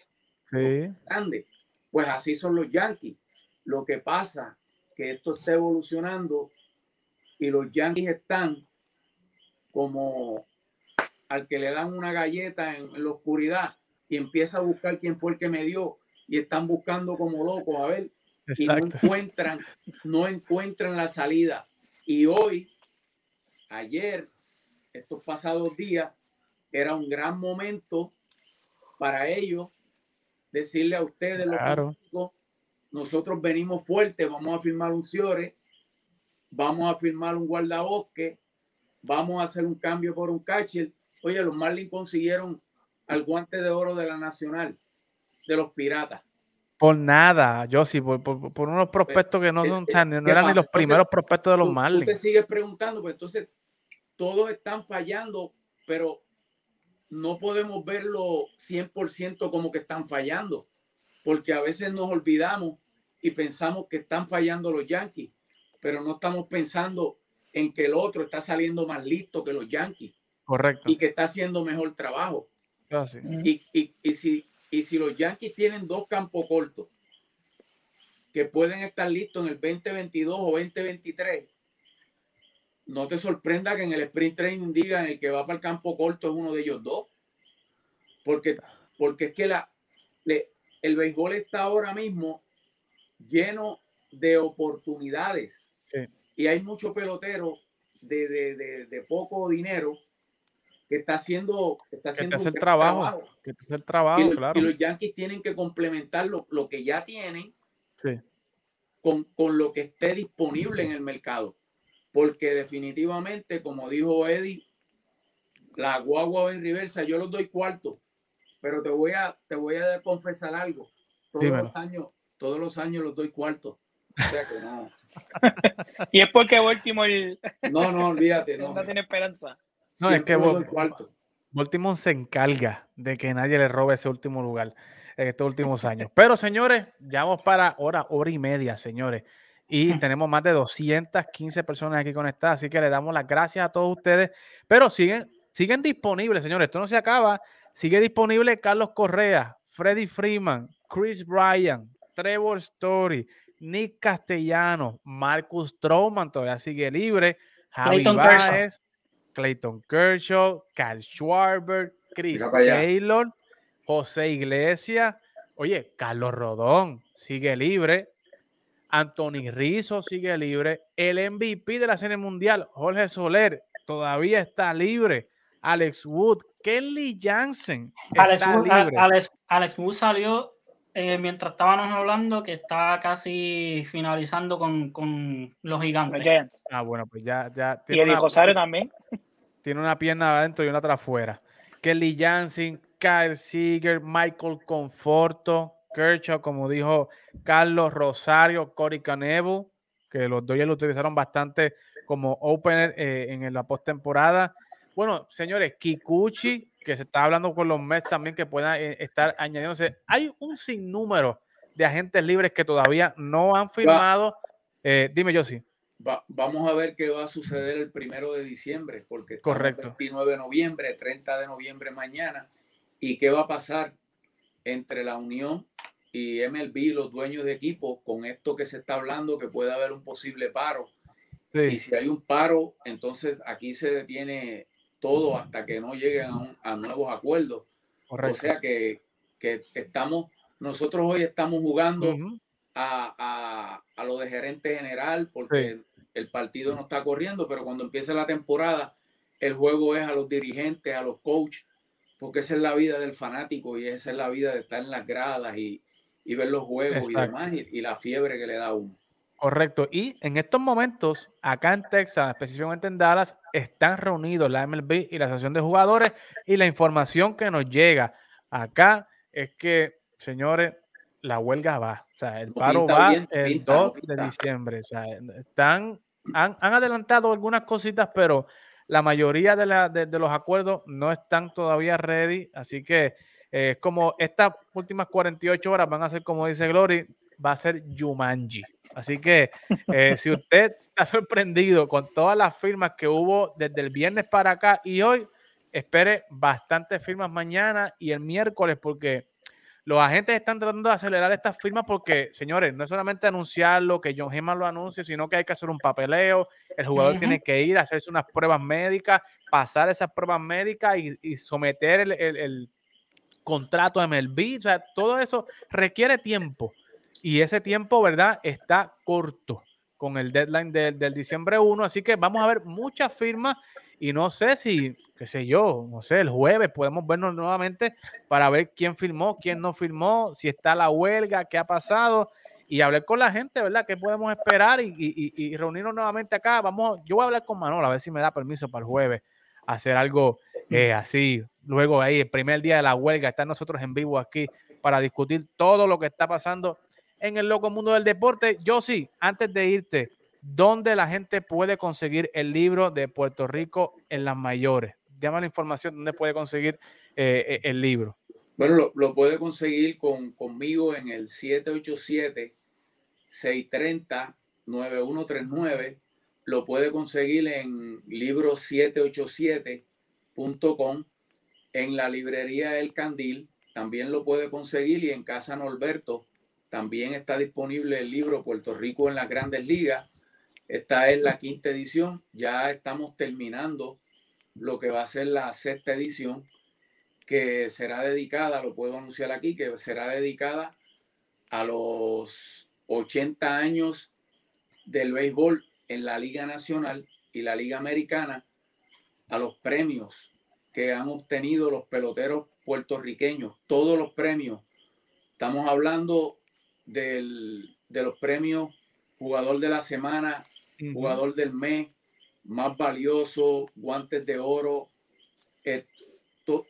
Sí. Grande. Pues así son los Yankees. Lo que pasa que esto está evolucionando y los Yankees están como al que le dan una galleta en, la oscuridad y empieza a buscar quién fue el que me dio y están buscando como locos a ver y no encuentran no encuentran la salida y hoy ayer estos pasados días era un gran momento para ellos decirle a ustedes claro. nosotros venimos fuertes, vamos a firmar un Ciore, vamos a firmar un guardabosque, vamos a hacer un cambio por un catcher. Oye, los Marlins consiguieron al guante de oro de la Nacional, de los Piratas. Por nada, yo sí, por, por, unos prospectos que no son no eran ni los primeros prospectos de los Marlins. Tú te sigues preguntando, pues entonces todos están fallando, pero no podemos verlo 100% como que están fallando, porque a veces nos olvidamos y pensamos que están fallando los Yankees, pero no estamos pensando en que el otro está saliendo más listo que los Yankees. Correcto. Y que está haciendo mejor trabajo. Ah, y, y, si, y si los Yankees tienen dos campos cortos que pueden estar listos en el 2022 o 2023, no te sorprenda que en el sprint training digan el que va para el campo corto es uno de ellos dos. Porque, porque es que la, el béisbol está ahora mismo lleno de oportunidades. Y hay muchos peloteros de, de, de, poco dinero que está haciendo, está haciendo el trabajo, Que el trabajo y, los, claro. y los Yankees tienen que complementar lo, lo que ya tienen con, con, lo que esté disponible en el mercado porque definitivamente, como dijo Eddie, la guagua en reversa, yo los doy cuarto, pero te voy a, te voy a confesar algo. Todos los años, todos los años los doy cuarto. O sea que no. [laughs] y es porque Baltimore no, no, olvídate, no, [laughs] no tiene esperanza. No, es que Baltimore se encarga de que nadie le robe ese último lugar en estos últimos años. Pero señores, ya vamos para hora, hora y media, señores y [laughs] tenemos más de 215 personas aquí conectadas, así que le damos las gracias a todos ustedes, pero siguen, siguen disponibles, señores, esto no se acaba, sigue disponible Carlos Correa, Freddy Freeman, Chris Bryan, Trevor Story, Nick Castellano, Marcus Stroman todavía sigue libre, Javi Clayton Baez, Clayton Kershaw, Carl Schwarber, Chris Taylor, José Iglesias, oye, Carlos Rodón sigue libre, Anthony Rizzo sigue libre. El MVP de la Serie Mundial, Jorge Soler, todavía está libre. Alex Wood, Kelly Jansen. Alex, Wood, Alex, Wood salió eh, mientras estábamos hablando que está casi finalizando con, los gigantes. Ah, bueno, pues ya. ya y Eddie Rosario también. Tiene una pierna adentro y una atrás afuera. Kelly Jansen, Kyle Seager, Michael Conforto, Kershaw, como dijo Carlos Rosario, Cory Canevo, que los dos ya lo utilizaron bastante como opener eh, en la postemporada. Bueno, señores, Kikuchi, que se está hablando con los Mets también, que puedan eh, estar añadiéndose. Hay un sinnúmero de agentes libres que todavía no han firmado. Eh, dime, yo sí. vamos a ver qué va a suceder el primero de diciembre, porque Correcto. 29 de noviembre, 30 de noviembre mañana, y qué va a pasar entre la Unión y MLB, los dueños de equipo, con esto que se está hablando, que puede haber un posible paro. Y si hay un paro, entonces aquí se detiene todo hasta que no lleguen a, nuevos acuerdos. O sea que, que, estamos, nosotros hoy estamos jugando a, a, lo de gerente general porque el partido no está corriendo, pero cuando empiece la temporada, el juego es a los dirigentes, a los coaches, porque esa es la vida del fanático y esa es la vida de estar en las gradas y, y ver los juegos y demás y, la fiebre que le da uno. Correcto. Y en estos momentos, acá en Texas, específicamente en Dallas, están reunidos la MLB y la Asociación de Jugadores y la información que nos llega acá es que, señores, la huelga va. O sea, el paro va el 2 de diciembre. O sea, están, han, han, adelantado algunas cositas, pero la mayoría de, de, los acuerdos no están todavía ready. Así que es como estas últimas 48 horas van a ser, como dice Glory, va a ser Jumanji. Así que eh, si usted está sorprendido con todas las firmas que hubo desde el viernes para acá y hoy, espere bastantes firmas mañana y el miércoles porque los agentes están tratando de acelerar estas firmas porque, señores, no es solamente anunciarlo, que John Heyman lo anuncie, sino que hay que hacer un papeleo, el jugador tiene que ir a hacerse unas pruebas médicas, pasar esas pruebas médicas y, someter el, el, contrato a MLB, o sea, todo eso requiere tiempo y ese tiempo, ¿verdad? Está corto con el deadline del diciembre 1, así que vamos a ver muchas firmas y no sé si qué sé yo, no sé, el jueves podemos vernos nuevamente para ver quién firmó, quién no firmó, si está la huelga, qué ha pasado y hablar con la gente, ¿verdad? ¿Qué podemos esperar y, reunirnos nuevamente acá? Vamos, yo voy a hablar con Manolo a ver si me da permiso para el jueves hacer algo eh, así. Luego ahí, el primer día de la huelga, estar nosotros en vivo aquí para discutir todo lo que está pasando en el loco mundo del deporte. Yo sí, antes de irte, ¿dónde la gente puede conseguir el libro de Puerto Rico en las mayores? dame la información dónde puede conseguir eh, eh, el libro. Bueno, lo, puede conseguir con, conmigo en el 787-630-9139. Lo puede conseguir en libro787.com, en la librería El Candil. También lo puede conseguir y en Casa Norberto también está disponible el libro Puerto Rico en las grandes ligas. Esta es la quinta edición. Ya estamos terminando lo que va a ser la sexta edición, que será dedicada, lo puedo anunciar aquí, que será dedicada a los 80 años del béisbol en la Liga Nacional y la Liga Americana, a los premios que han obtenido los peloteros puertorriqueños, todos los premios. Estamos hablando del, de los premios jugador de la semana, jugador del mes, más valioso, guantes de oro, eh,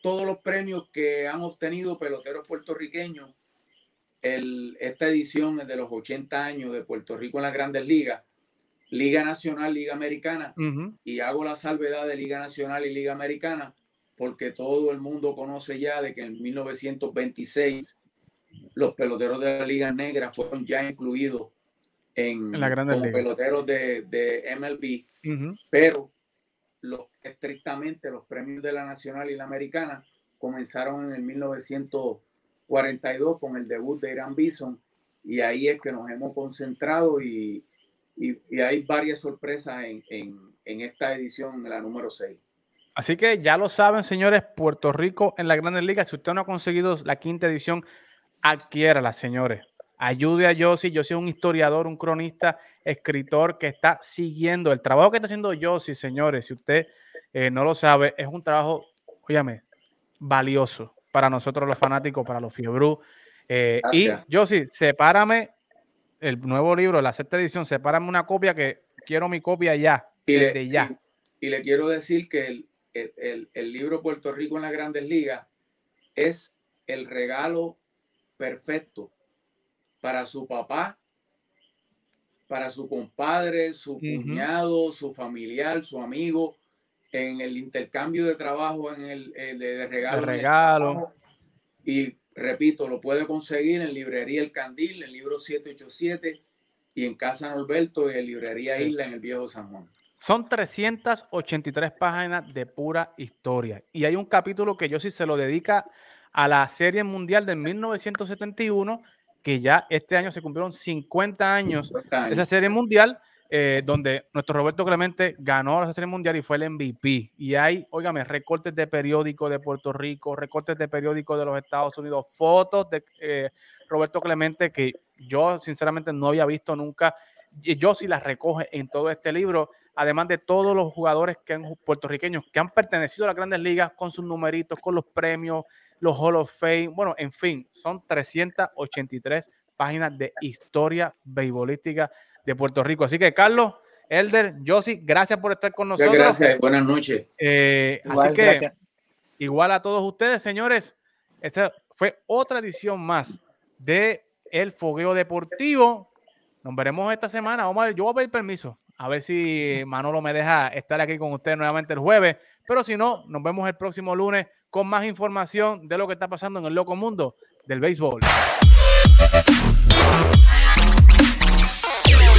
todos los premios que han obtenido peloteros puertorriqueños. El, esta edición es de los 80 años de Puerto Rico en las grandes ligas, Liga Nacional, Liga Americana, y hago la salvedad de Liga Nacional y Liga Americana porque todo el mundo conoce ya de que en 1926 los peloteros de la Liga Negra fueron ya incluidos en, la como peloteros de, de MLB pero los, estrictamente los premios de la Nacional y la Americana comenzaron en el 1942 con el debut de Irán Bison y ahí es que nos hemos concentrado y, y, hay varias sorpresas en, en, en esta edición, la número 6. Así que ya lo saben, señores, Puerto Rico en la Grandes Ligas. Si usted no ha conseguido la quinta edición, adquiérala, señores ayude a Yossi. Yo soy un historiador, un cronista, escritor que está siguiendo el trabajo que está haciendo Yossi, señores. Si usted eh, no lo sabe, es un trabajo, óyame, valioso para nosotros los fanáticos, para los fiebru. Eh, y Yossi, sepárame el nuevo libro, la sexta edición, sepárame una copia que quiero mi copia ya, y le, ya. Y, le quiero decir que el, el libro Puerto Rico en las grandes ligas es el regalo perfecto para su papá, para su compadre, su cuñado, su familiar, su amigo, en el intercambio de trabajo, en el, de regalo. regalo. Y repito, lo puede conseguir en Librería El Candil, en libro 787, y en Casa Norberto y en Librería Isla en el Viejo San Juan. Son 383 páginas de pura historia. Y hay un capítulo que yo sí se lo dedica a la Serie Mundial de 1971 que ya este año se cumplieron 50 años de esa serie mundial, eh, donde nuestro Roberto Clemente ganó la serie mundial y fue el MVP. Y hay, óigame, recortes de periódico de Puerto Rico, recortes de periódico de los Estados Unidos, fotos de eh, Roberto Clemente que yo sinceramente no había visto nunca. Yo sí las recoge en todo este libro, además de todos los jugadores que han, puertorriqueños que han pertenecido a las grandes ligas con sus numeritos, con los premios, los Hall of Fame. Bueno, en fin, son 383 páginas de historia beisbolística de Puerto Rico. Así que, Carlos, Elder, Josi, gracias por estar con nosotros. Gracias, buenas noches. Eh, así que, igual a todos ustedes, señores, esta fue otra edición más de El Fogueo Deportivo. Nos veremos esta semana. Vamos a ver, yo voy a pedir permiso. A ver si Manolo me deja estar aquí con ustedes nuevamente el jueves. Pero si no, nos vemos el próximo lunes con más información de lo que está pasando en el loco mundo del béisbol.